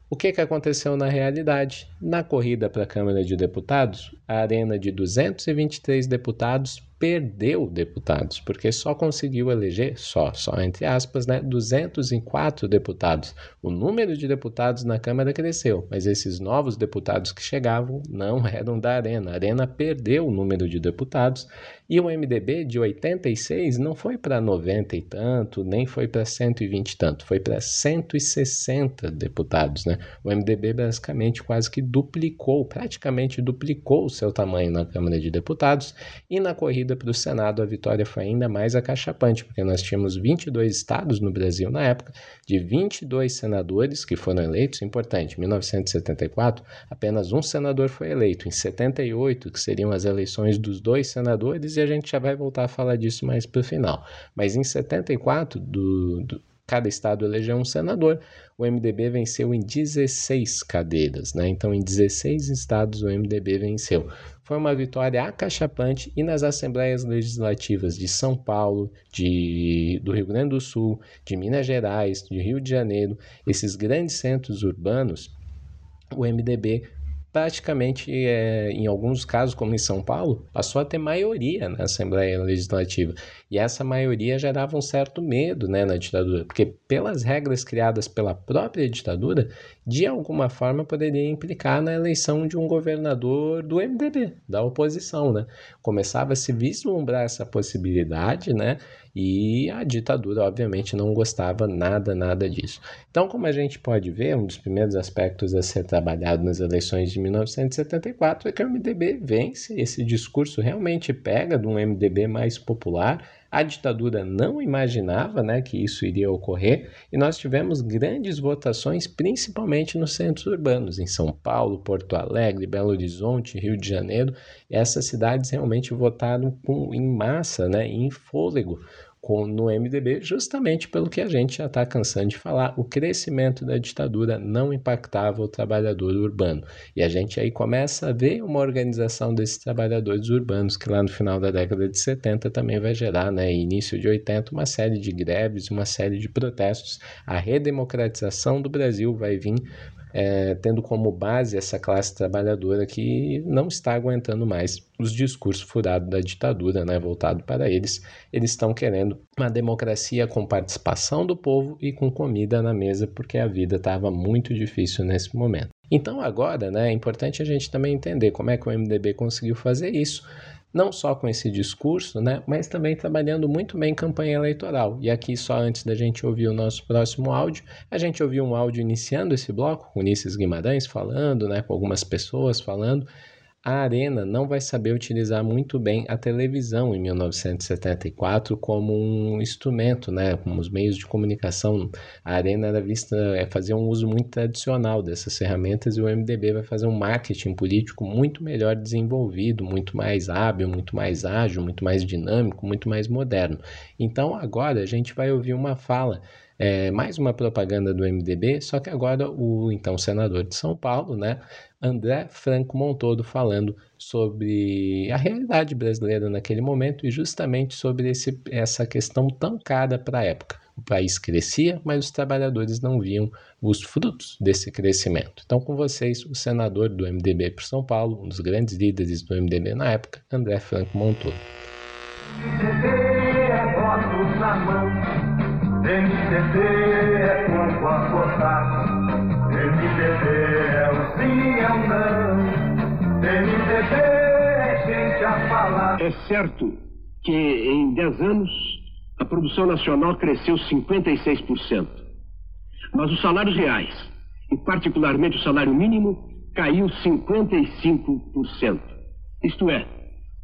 O que, que aconteceu na realidade? Na corrida para a Câmara de Deputados, a arena de 223 deputados perdeu deputados, porque só conseguiu eleger, só, só entre aspas, né, 204 deputados. O número de deputados na Câmara cresceu, mas esses novos deputados que chegavam não eram da Arena. A Arena perdeu o número de deputados e o MDB de 86 não foi para 90 e tanto, nem foi para 120 e tanto, foi para 160 deputados, né? O MDB basicamente quase que duplicou, praticamente duplicou o seu tamanho na Câmara de Deputados e na corrida corrida para o Senado, a vitória foi ainda mais acachapante, porque nós tínhamos 22 estados no Brasil na época, de 22 senadores que foram eleitos, importante, em 1974, apenas um senador foi eleito, em 78, que seriam as eleições dos dois senadores, e a gente já vai voltar a falar disso mais para o final. Mas em 74, do, do cada estado elegeu um senador. O MDB venceu em 16 cadeiras, né? Então, em 16 estados, o MDB venceu. Foi uma vitória acachapante e nas assembleias legislativas de São Paulo, de, do Rio Grande do Sul, de Minas Gerais, de Rio de Janeiro, esses grandes centros urbanos, o MDB praticamente, é, em alguns casos, como em São Paulo, passou a ter maioria na Assembleia Legislativa. E essa maioria gerava um certo medo né, na ditadura, porque, pelas regras criadas pela própria ditadura, de alguma forma poderia implicar na eleição de um governador do MDB, da oposição. Né? Começava a se vislumbrar essa possibilidade, né? E a ditadura, obviamente, não gostava nada, nada disso. Então, como a gente pode ver, um dos primeiros aspectos a ser trabalhado nas eleições de 1974 é que o MDB vence, esse discurso realmente pega de um MDB mais popular. A ditadura não imaginava né, que isso iria ocorrer e nós tivemos grandes votações, principalmente nos centros urbanos, em São Paulo, Porto Alegre, Belo Horizonte, Rio de Janeiro. Essas cidades realmente votaram com, em massa, né, em fôlego no MDB, justamente pelo que a gente já está cansando de falar, o crescimento da ditadura não impactava o trabalhador urbano. E a gente aí começa a ver uma organização desses trabalhadores urbanos, que lá no final da década de 70 também vai gerar, né, início de 80, uma série de greves, uma série de protestos. A redemocratização do Brasil vai vir é, tendo como base essa classe trabalhadora que não está aguentando mais os discursos furados da ditadura, né, voltado para eles. Eles estão querendo uma democracia com participação do povo e com comida na mesa, porque a vida estava muito difícil nesse momento. Então agora, né, é importante a gente também entender como é que o MDB conseguiu fazer isso não só com esse discurso, né, mas também trabalhando muito bem campanha eleitoral. E aqui, só antes da gente ouvir o nosso próximo áudio, a gente ouviu um áudio iniciando esse bloco, com Ulisses Guimarães falando, né, com algumas pessoas falando, a Arena não vai saber utilizar muito bem a televisão em 1974 como um instrumento, né, como os meios de comunicação. A Arena era vista é fazer um uso muito tradicional dessas ferramentas e o MDB vai fazer um marketing político muito melhor desenvolvido, muito mais hábil, muito mais ágil, muito mais dinâmico, muito mais moderno. Então agora a gente vai ouvir uma fala é, mais uma propaganda do MDB, só que agora o então senador de São Paulo, né, André Franco Montodo, falando sobre a realidade brasileira naquele momento e justamente sobre esse, essa questão tão cara para a época. O país crescia, mas os trabalhadores não viam os frutos desse crescimento. Então, com vocês, o senador do MDB por São Paulo, um dos grandes líderes do MDB na época, André Franco Montodo. MDB é corpo a. MDB é o sim, é o não. É gente a falar. É certo que em 10 anos a produção nacional cresceu 56%. Mas os salários reais, e particularmente o salário mínimo, caiu 55%. Isto é,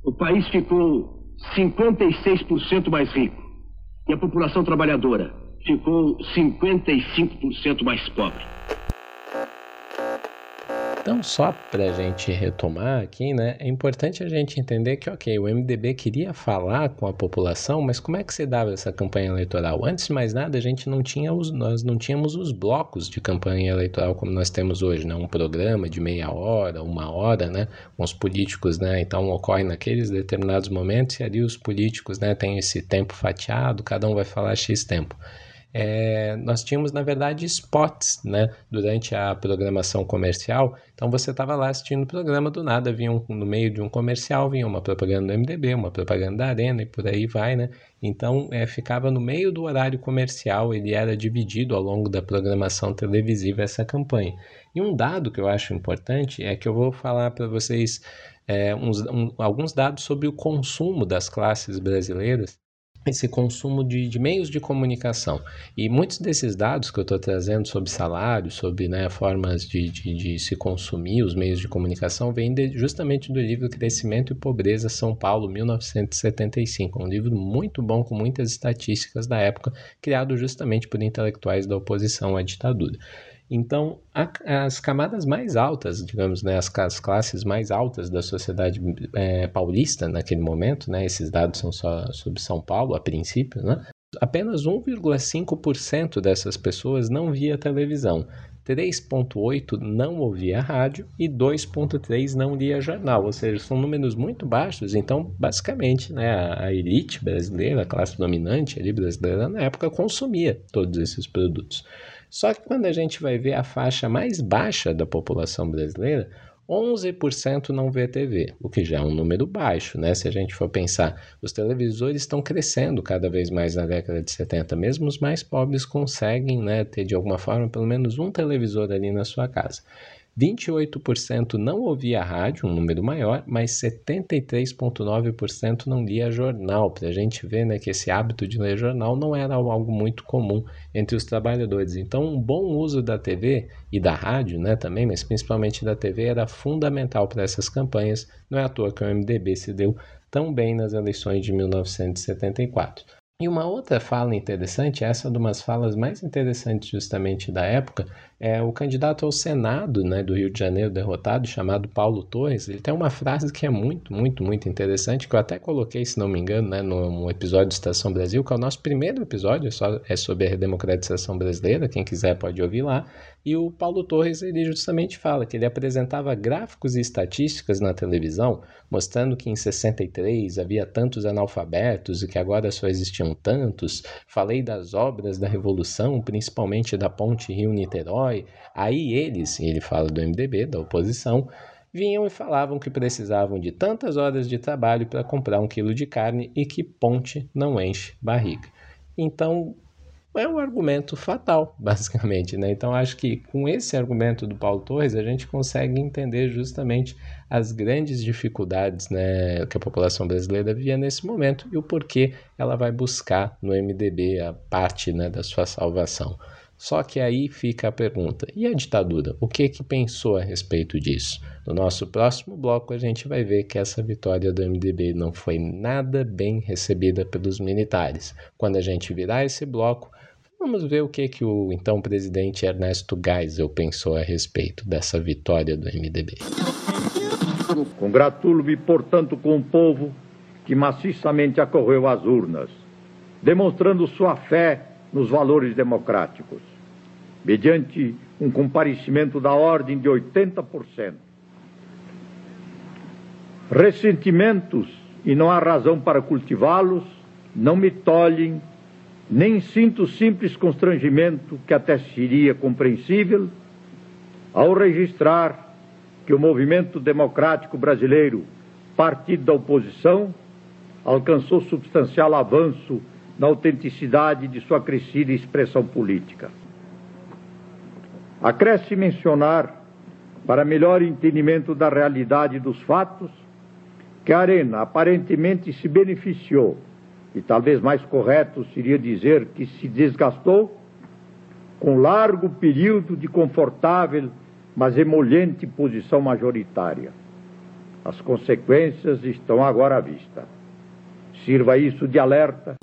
o país ficou 56% mais rico e a população trabalhadora ficou 55% mais pobre. Então, só para a gente retomar aqui, né, é importante a gente entender que, ok, o MDB queria falar com a população, mas como é que se dava essa campanha eleitoral? Antes de mais nada, a gente não tinha os, nós não tínhamos os blocos de campanha eleitoral como nós temos hoje, né, um programa de meia hora, uma hora, né, com os políticos, né, então ocorre naqueles determinados momentos e ali os políticos, né, têm esse tempo fatiado, cada um vai falar X tempo é, nós tínhamos, na verdade, spots né, durante a programação comercial. Então você estava lá assistindo o programa, do nada vinha um, no meio de um comercial, vinha uma propaganda do MDB, uma propaganda da Arena e por aí vai, né? Então é, ficava no meio do horário comercial, ele era dividido ao longo da programação televisiva essa campanha. E um dado que eu acho importante é que eu vou falar para vocês é, uns, um, alguns dados sobre o consumo das classes brasileiras esse consumo de, de, meios de comunicação. E muitos desses dados que eu estou trazendo sobre salário, sobre né, formas de, de, de, se consumir os meios de comunicação, vêm justamente do livro Crescimento e Pobreza São Paulo, 1975. Um livro muito bom, com muitas estatísticas da época, criado justamente por intelectuais da oposição à ditadura. Então, a, as camadas mais altas, digamos, né, as, as classes mais altas da sociedade é, paulista naquele momento, né, esses dados são só sobre São Paulo a princípio, né, apenas 1,5% dessas pessoas não via televisão. 3,8 não ouvia rádio e 2,3 não lia jornal, ou seja, são números muito baixos. Então, basicamente, né, a, a elite brasileira, a classe dominante ali brasileira na época consumia todos esses produtos. Só que quando a gente vai ver a faixa mais baixa da população brasileira, 11% não vê TV, o que já é um número baixo, né? Se a gente for pensar, os televisores estão crescendo cada vez mais na década de 70, mesmo os mais pobres conseguem, né, ter de alguma forma pelo menos um televisor ali na sua casa. 28% não ouvia rádio, um número maior, mas 73,9% não lia jornal. Para a gente ver né, que esse hábito de ler jornal não era algo muito comum entre os trabalhadores. Então, um bom uso da TV e da rádio né, também, mas principalmente da TV, era fundamental para essas campanhas. Não é à toa que o MDB se deu tão bem nas eleições de 1974. E uma outra fala interessante, essa é uma das falas mais interessantes justamente da época, é o candidato ao Senado né, do Rio de Janeiro derrotado, chamado Paulo Torres, ele tem uma frase que é muito, muito, muito interessante, que eu até coloquei, se não me engano, né, no episódio de Estação Brasil, que é o nosso primeiro episódio, é, é sobre a redemocratização brasileira, quem quiser pode ouvir lá. E o Paulo Torres, ele justamente fala que ele apresentava gráficos e estatísticas na televisão, mostrando que em 63 havia tantos analfabetos e que agora só existiam tantos. Falei das obras da Revolução, principalmente da Ponte Rio-Niterói, Aí eles, ele fala do MDB, da oposição, vinham e falavam que precisavam de tantas horas de trabalho para comprar um quilo de carne e que ponte não enche barriga. Então, é um argumento fatal, basicamente. Né? Então, acho que com esse argumento do Paulo Torres, a gente consegue entender justamente as grandes dificuldades né, que a população brasileira via nesse momento e o porquê ela vai buscar no MDB a parte né, da sua salvação. Só que aí fica a pergunta: e a ditadura? O que que pensou a respeito disso? No nosso próximo bloco a gente vai ver que essa vitória do MDB não foi nada bem recebida pelos militares. Quando a gente virar esse bloco, vamos ver o que que o então presidente Ernesto Geisel pensou a respeito dessa vitória do MDB. Congratulo-me, portanto, com o povo que maciçamente acorreu às urnas, demonstrando sua fé nos valores democráticos mediante um comparecimento da ordem de 80%. Ressentimentos, e não há razão para cultivá-los, não me tolhem, nem sinto simples constrangimento que até seria compreensível ao registrar que o movimento democrático brasileiro, partido da oposição, alcançou substancial avanço na autenticidade de sua crescida expressão política. Acresce mencionar, para melhor entendimento da realidade dos fatos, que a Arena aparentemente se beneficiou, e talvez mais correto seria dizer que se desgastou, com largo período de confortável, mas emolhente posição majoritária. As consequências estão agora à vista. Sirva isso de alerta.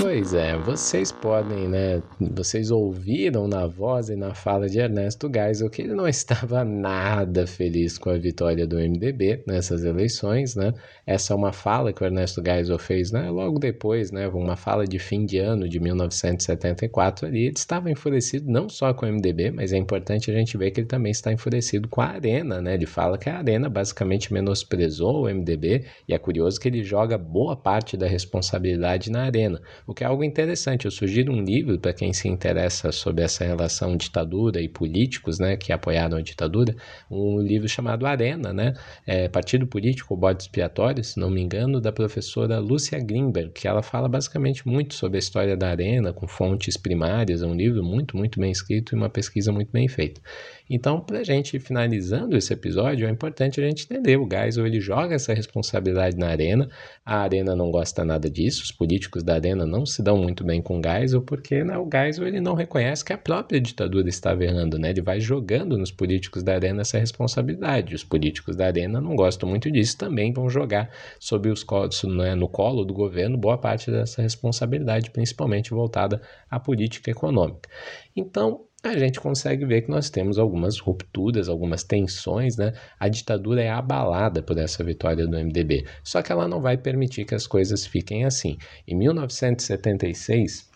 Pois é, vocês podem, né? Vocês ouviram na voz e na fala de Ernesto Geisel que ele não estava nada feliz com a vitória do MDB nessas eleições, né? Essa é uma fala que o Ernesto Geisel fez, né? Logo depois, né? Uma fala de fim de ano de 1974 ali. Ele estava enfurecido não só com o MDB, mas é importante a gente ver que ele também está enfurecido com a Arena, né? Ele fala que a Arena basicamente menosprezou o MDB e é curioso que ele joga boa parte da responsabilidade na Arena o que é algo interessante. Eu sugiro um livro para quem se interessa sobre essa relação ditadura e políticos, né, que apoiaram a ditadura, um livro chamado Arena, né, é, Partido Político Bode Expiatório, se não me engano, da professora Lúcia Grimberg, que ela fala basicamente muito sobre a história da Arena, com fontes primárias, é um livro muito, muito bem escrito e uma pesquisa muito bem feita. Então, para a gente finalizando esse episódio, é importante a gente entender. O Geisel ele joga essa responsabilidade na arena. A arena não gosta nada disso. Os políticos da arena não se dão muito bem com o Geisel, porque né, o Geisel ele não reconhece que a própria ditadura estava errando. Né? Ele vai jogando nos políticos da arena essa responsabilidade. Os políticos da arena não gostam muito disso, também vão jogar sobre os né, no colo do governo boa parte dessa responsabilidade, principalmente voltada à política econômica. Então, a gente consegue ver que nós temos algumas rupturas, algumas tensões, né? A ditadura é abalada por essa vitória do MDB, só que ela não vai permitir que as coisas fiquem assim. Em 1976,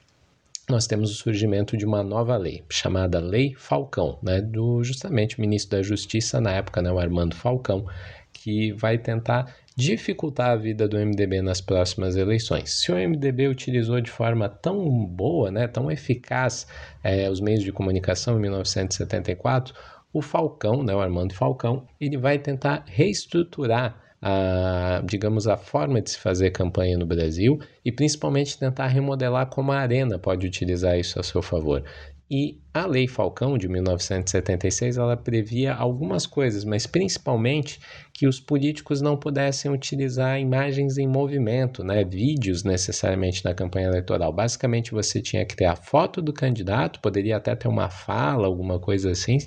nós temos o surgimento de uma nova lei, chamada Lei Falcão, né, do justamente o ministro da Justiça na época, né, o Armando Falcão, que vai tentar dificultar a vida do MDB nas próximas eleições. Se o MDB utilizou de forma tão boa, né, tão eficaz é, os meios de comunicação em 1974, o Falcão, né, o Armando Falcão, ele vai tentar reestruturar a, digamos, a forma de se fazer campanha no Brasil e principalmente tentar remodelar como a Arena pode utilizar isso a seu favor. E A Lei Falcão de 1976 ela previa algumas coisas, mas principalmente que os políticos não pudessem utilizar imagens em movimento, né, vídeos necessariamente na campanha eleitoral. Basicamente você tinha que ter a foto do candidato, poderia até ter uma fala, alguma coisa assim,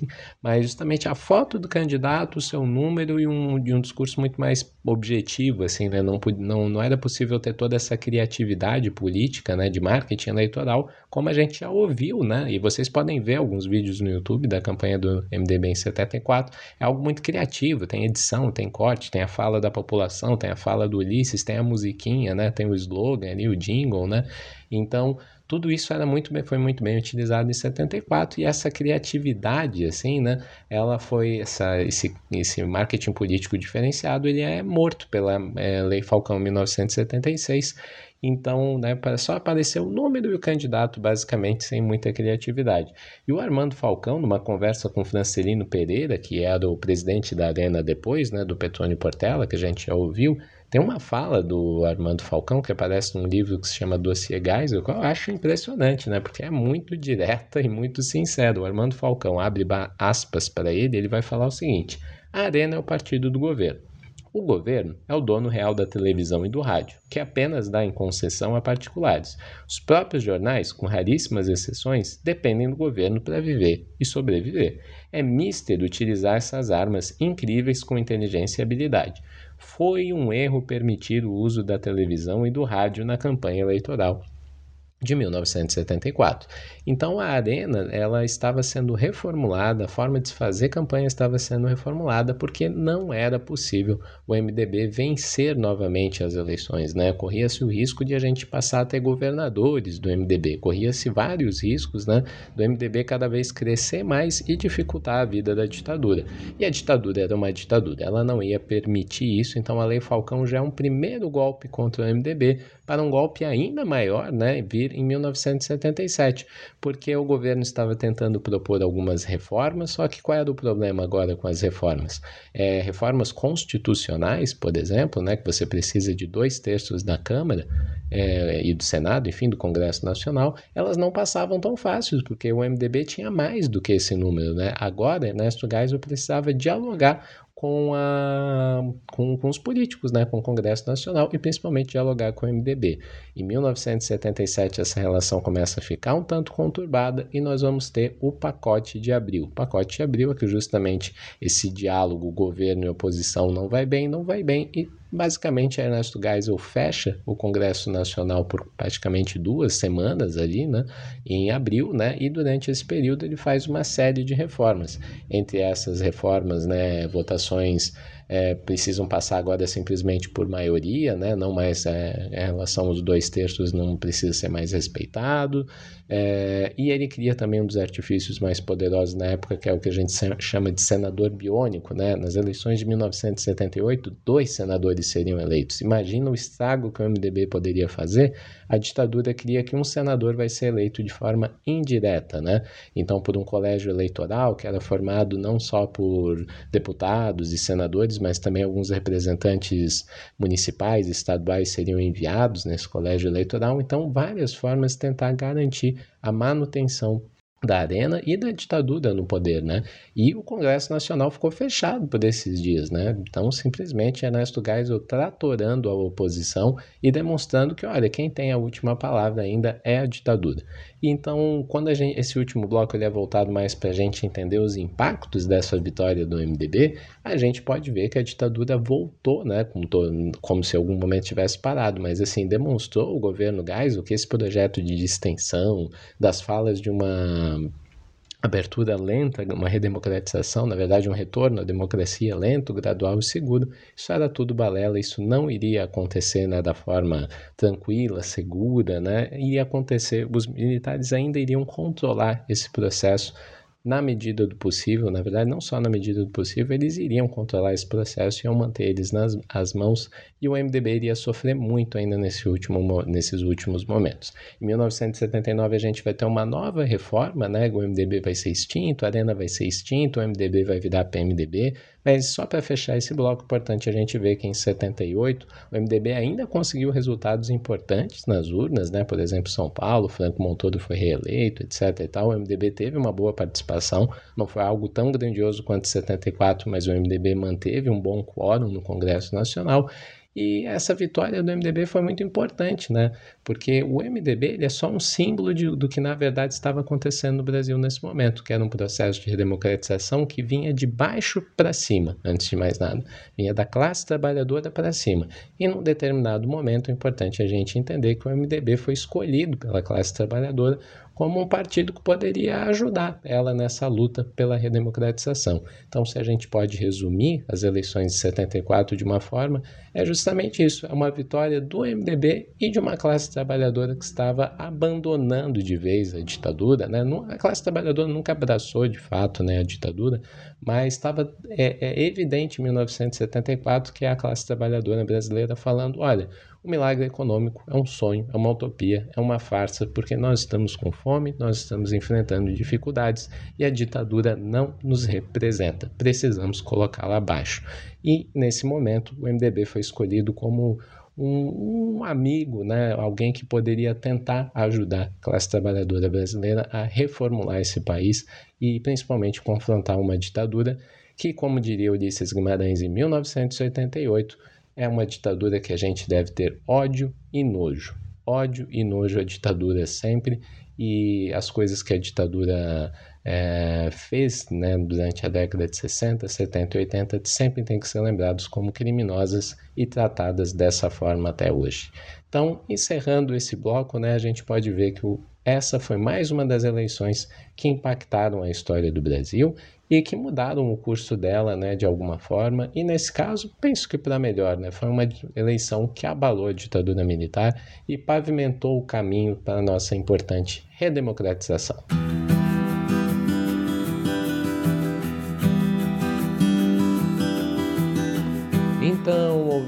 mas justamente a foto do candidato, o seu número e um, e um discurso muito mais objetivo, assim, né? Não, não, não era possível ter toda essa criatividade política, né, de marketing eleitoral, como a gente já ouviu, né? E vocês podem ver alguns vídeos no YouTube da campanha do MDB em 74. É algo muito criativo, tem edição, tem corte, tem a fala da população, tem a fala do Ulisses, tem a musiquinha, né? Tem o slogan ali, o jingle, né? Então, tudo isso era muito bem, foi muito bem utilizado em 74 e essa criatividade, assim, né? Ela foi essa, esse, esse marketing político diferenciado, ele é morto pela é, Lei Falcão 1976. Então, né, só apareceu o número e o candidato, basicamente, sem muita criatividade. E o Armando Falcão, numa conversa com Francelino Pereira, que era o presidente da Arena depois, né, do Petrônio Portela, que a gente já ouviu, tem uma fala do Armando Falcão que aparece num livro que se chama Dossiê Gás, eu acho impressionante, né? Porque é muito direta e muito sincero. O Armando Falcão abre aspas para ele, ele vai falar o seguinte: a Arena é o partido do governo. O governo é o dono real da televisão e do rádio, que apenas dá em concessão a particulares. Os próprios jornais, com raríssimas exceções, dependem do governo para viver e sobreviver. É mister utilizar essas armas incríveis com inteligência e habilidade foi um erro permitir o uso da televisão e do rádio na campanha eleitoral de 1974. Então a arena ela estava sendo reformulada, a forma de se fazer campanha estava sendo reformulada porque não era possível o MDB vencer novamente as eleições, né? Corria-se o risco de a gente passar a ter governadores do MDB, corria-se vários riscos, né, do MDB cada vez crescer mais e dificultar a vida da ditadura. E a ditadura era uma ditadura, ela não ia permitir isso, então a Lei Falcão já é um primeiro golpe contra o MDB para um golpe ainda maior, né, vir em 1977, porque o governo estava tentando propor algumas reformas, só que qual era o problema agora com as reformas? É, reformas constitucionais, por exemplo, né, que você precisa de dois terços da Câmara é, e do Senado, enfim, do Congresso Nacional, elas não passavam tão fáceis, porque o MDB tinha mais do que esse número, né? Agora, Ernesto Geisel precisava dialogar com, a, com, com os políticos, né, com o Congresso Nacional e principalmente dialogar com o MDB. Em 1977 essa relação começa a ficar um tanto conturbada e nós vamos ter o pacote de abril. O pacote de abril é que justamente esse diálogo governo e oposição não vai bem, não vai bem e Basicamente, Ernesto Geisel fecha o Congresso Nacional por praticamente duas semanas ali, né, em abril, né, e durante esse período ele faz uma série de reformas. Entre essas reformas, né, votações é, precisam passar agora simplesmente por maioria, né? não mais é, em relação aos dois terços não precisa ser mais respeitado. É, e ele cria também um dos artifícios mais poderosos na época, que é o que a gente chama de senador biônico. Né? Nas eleições de 1978, dois senadores seriam eleitos. Imagina o estrago que o MDB poderia fazer. A ditadura cria que um senador vai ser eleito de forma indireta, né? Então, por um colégio eleitoral que era formado não só por deputados e senadores, mas também alguns representantes municipais, estaduais seriam enviados nesse colégio eleitoral. Então, várias formas de tentar garantir a manutenção da arena e da ditadura no poder, né? E o Congresso Nacional ficou fechado por esses dias, né? Então, simplesmente Ernesto Geisel tratorando a oposição e demonstrando que, olha, quem tem a última palavra ainda é a ditadura. E então, quando gente, esse último bloco ele é voltado mais para a gente entender os impactos dessa vitória do MDB, a gente pode ver que a ditadura voltou, né? Como, como se algum momento tivesse parado, mas assim, demonstrou o governo Geisel que esse projeto de distensão das falas de uma abertura lenta, uma redemocratização, na verdade um retorno à democracia lento, gradual e seguro, isso era tudo balela, isso não iria acontecer né, da forma tranquila, segura, né, ia acontecer, os militares ainda iriam controlar esse processo na medida do possível, na verdade, não só na medida do possível, eles iriam controlar esse processo e iam manter eles nas as mãos e o MDB iria sofrer muito ainda nesse último, nesses últimos momentos. Em 1979 a gente vai ter uma nova reforma, né? O MDB vai ser extinto, a Arena vai ser extinto, o MDB vai virar PMDB, mas só para fechar esse bloco, importante a gente ver que em 78 o MDB ainda conseguiu resultados importantes nas urnas, né? Por exemplo, São Paulo, Franco Montoro foi reeleito, etc. E tal. O MDB teve uma boa participação, não foi algo tão grandioso quanto 74, mas o MDB manteve um bom quórum no Congresso Nacional e essa vitória do MDB foi muito importante, né? Porque o MDB ele é só um símbolo de, do que na verdade estava acontecendo no Brasil nesse momento, que era um processo de redemocratização que vinha de baixo para cima, antes de mais nada. Vinha da classe trabalhadora para cima. E num determinado momento é importante a gente entender que o MDB foi escolhido pela classe trabalhadora como um partido que poderia ajudar ela nessa luta pela redemocratização. Então, se a gente pode resumir as eleições de 74 de uma forma, é justamente isso: é uma vitória do MDB e de uma classe trabalhadora que estava abandonando de vez a ditadura. Né? A classe trabalhadora nunca abraçou de fato né, a ditadura, mas estava é, é evidente em 1974 que é a classe trabalhadora brasileira falando: olha o milagre econômico é um sonho, é uma utopia, é uma farsa, porque nós estamos com fome, nós estamos enfrentando dificuldades e a ditadura não nos representa. Precisamos colocá-la abaixo. E nesse momento, o MDB foi escolhido como um, um, amigo, né? alguém que poderia tentar ajudar a classe trabalhadora brasileira a reformular esse país e principalmente confrontar uma ditadura que, como diria Ulisses Guimarães em 1988, é uma ditadura que a gente deve ter ódio e nojo. Ódio e nojo à ditadura sempre e as coisas que a ditadura é, fez né, durante a década de 60, 70 e 80 sempre tem que ser lembrados como criminosas e tratadas dessa forma até hoje. Então, encerrando esse bloco, né, a gente pode ver que o, essa foi mais uma das eleições que impactaram a história do Brasil e que mudaram o curso dela, né, de alguma forma. E nesse caso, penso que para melhor, né? Foi uma eleição que abalou a ditadura militar e pavimentou o caminho para a nossa importante redemocratização.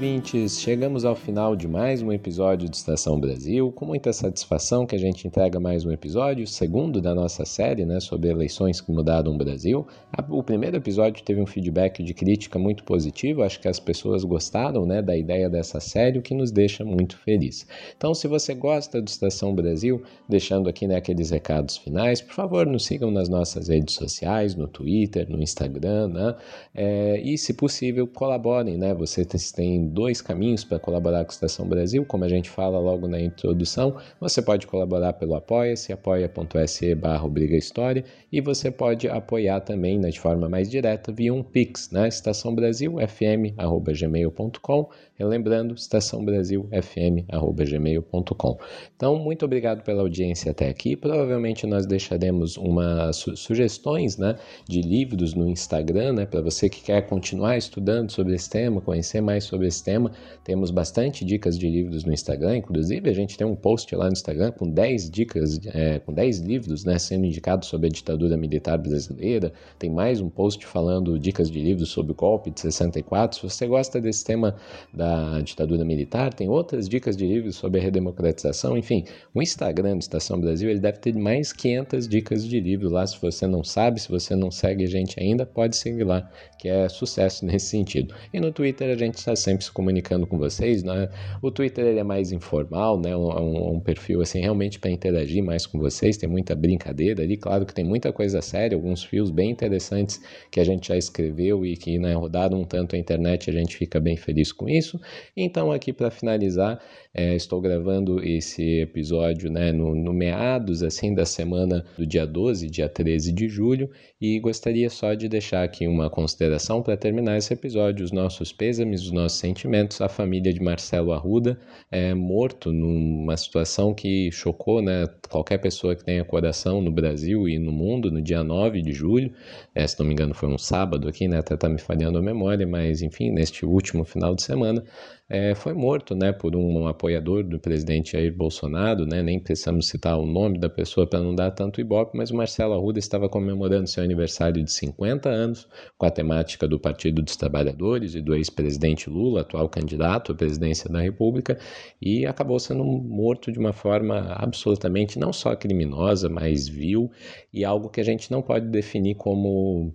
Ouvintes, chegamos ao final de mais um episódio de Estação Brasil. Com muita satisfação que a gente entrega mais um episódio, segundo da nossa série, né, sobre eleições que mudaram o Brasil. O primeiro episódio teve um feedback de crítica muito positivo, acho que as pessoas gostaram, né, da ideia dessa série, o que nos deixa muito feliz. Então, se você gosta do Estação Brasil, deixando aqui né, aqueles recados finais, por favor, nos sigam nas nossas redes sociais, no Twitter, no Instagram, né, é, e se possível, colaborem, né, você tem dois caminhos para colaborar com a Estação Brasil, como a gente fala logo na introdução. Você pode colaborar pelo Apoia-se, apoia.se barra História, e você pode apoiar também né, de forma mais direta via um Pix, né? Estação Brasil, fm.gmail.com Relembrando, estaçãobrasilfm.gmail.com. Então, muito obrigado pela audiência até aqui. Provavelmente nós deixaremos umas su sugestões né, de livros no Instagram, né, para você que quer continuar estudando sobre esse tema, conhecer mais sobre esse tema. Temos bastante dicas de livros no Instagram, inclusive a gente tem um post lá no Instagram com 10 dicas, é, com 10 livros né, sendo indicados sobre a ditadura militar brasileira. Tem mais um post falando dicas de livros sobre o golpe de 64. Se você gosta desse tema da da ditadura militar, tem outras dicas de livros sobre a redemocratização, enfim, o Instagram do Estação Brasil, ele deve ter mais 500 dicas de livro lá, se você não sabe, se você não segue a gente ainda, pode seguir lá, que é sucesso nesse sentido. E no Twitter a gente está sempre se comunicando com vocês, né? O Twitter ele é mais informal, né? Um, um, um perfil assim realmente para interagir mais com vocês, tem muita brincadeira ali, claro que tem muita coisa séria, alguns fios bem interessantes que a gente já escreveu e que né, rodaram um tanto a internet, a gente fica bem feliz com isso. Então, aqui para finalizar, é, estou gravando esse episódio né, no, no, meados assim da semana do dia 12, dia 13 de julho, e gostaria só de deixar aqui uma consideração para terminar esse episódio: os nossos pêsames, os nossos sentimentos à família de Marcelo Arruda, é, morto numa situação que chocou né, qualquer pessoa que tenha coração no Brasil e no mundo, no dia 9 de julho. É, se não me engano, foi um sábado aqui, né? Até tá me falhando a memória, mas enfim, neste último final de semana. É, foi morto né, por um apoiador do presidente Jair Bolsonaro, né, nem precisamos citar o nome da pessoa para não dar tanto ibope, mas o Marcelo Arruda estava comemorando seu aniversário de 50 anos com a temática do Partido dos Trabalhadores e do ex-presidente Lula, atual candidato à presidência da República, e acabou sendo morto de uma forma absolutamente não só criminosa, mas vil e algo que a gente não pode definir como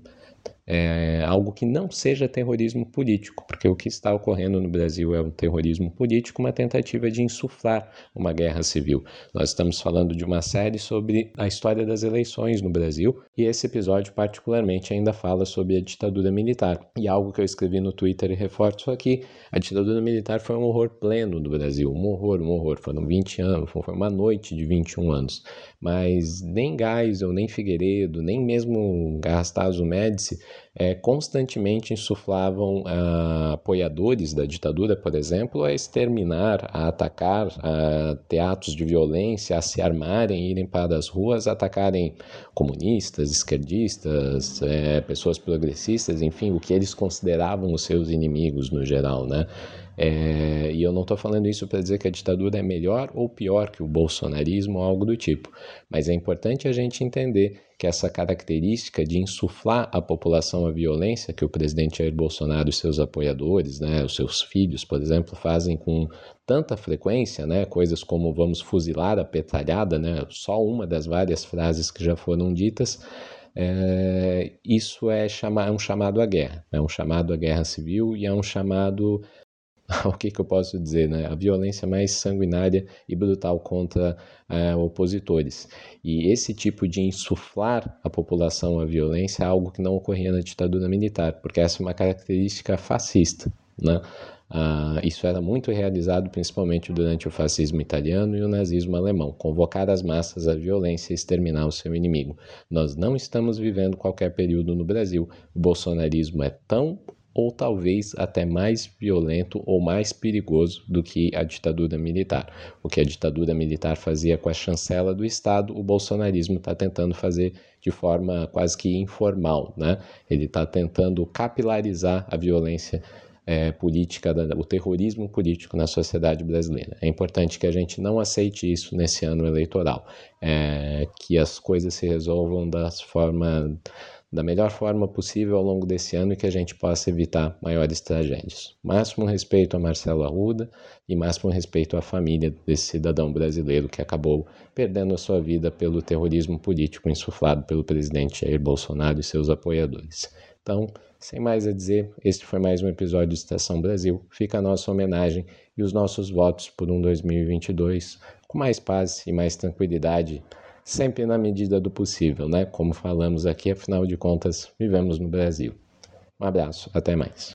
é, algo que não seja terrorismo político, porque o que está ocorrendo no Brasil é um terrorismo político, uma tentativa de insuflar uma guerra civil. Nós estamos falando de uma série sobre a história das eleições no Brasil e esse episódio, particularmente, ainda fala sobre a ditadura militar. E algo que eu escrevi no Twitter e reforço aqui: a ditadura militar foi um horror pleno do Brasil, um horror, um horror. Foram 20 anos, foi uma noite de 21 anos. Mas nem Geisel, nem Figueiredo, nem mesmo Garrastazu Médici é, constantemente insuflavam ah, apoiadores da ditadura, por exemplo, a exterminar, a atacar a teatros de violência, a se armarem, irem para as ruas, atacarem comunistas, esquerdistas, é, pessoas progressistas, enfim, o que eles consideravam os seus inimigos no geral, né? É, e eu não estou falando isso para dizer que a ditadura é melhor ou pior que o bolsonarismo ou algo do tipo, mas é importante a gente entender que essa característica de insuflar à população a violência que o presidente Jair Bolsonaro e seus apoiadores, né, os seus filhos, por exemplo, fazem com tanta frequência, né, coisas como vamos fuzilar a petralhada, né, só uma das várias frases que já foram ditas, é, isso é, chama, é um chamado à guerra, é um chamado à guerra civil e é um chamado o que, que eu posso dizer, né? A violência mais sanguinária e brutal contra é, opositores. E esse tipo de insuflar a população à violência é algo que não ocorria na ditadura militar, porque essa é uma característica fascista, né? Ah, isso era muito realizado principalmente durante o fascismo italiano e o nazismo alemão, convocar as massas à violência e exterminar o seu inimigo. Nós não estamos vivendo qualquer período no Brasil. O bolsonarismo é tão ou talvez até mais violento ou mais perigoso do que a ditadura militar. O que a ditadura militar fazia com a chancela do Estado, o bolsonarismo está tentando fazer de forma quase que informal. Né? Ele está tentando capilarizar a violência é, política, o terrorismo político na sociedade brasileira. É importante que a gente não aceite isso nesse ano eleitoral, é, que as coisas se resolvam das formas da melhor forma possível ao longo desse ano e que a gente possa evitar maiores tragédias. Máximo respeito a Marcelo Arruda e máximo respeito à família desse cidadão brasileiro que acabou perdendo a sua vida pelo terrorismo político insuflado pelo presidente Jair Bolsonaro e seus apoiadores. Então, sem mais a dizer, este foi mais um episódio de Estação Brasil. Fica a nossa homenagem e os nossos votos por um 2022 com mais paz e mais tranquilidade sempre na medida do possível, né? Como falamos aqui, afinal de contas, vivemos no Brasil. Um abraço, até mais.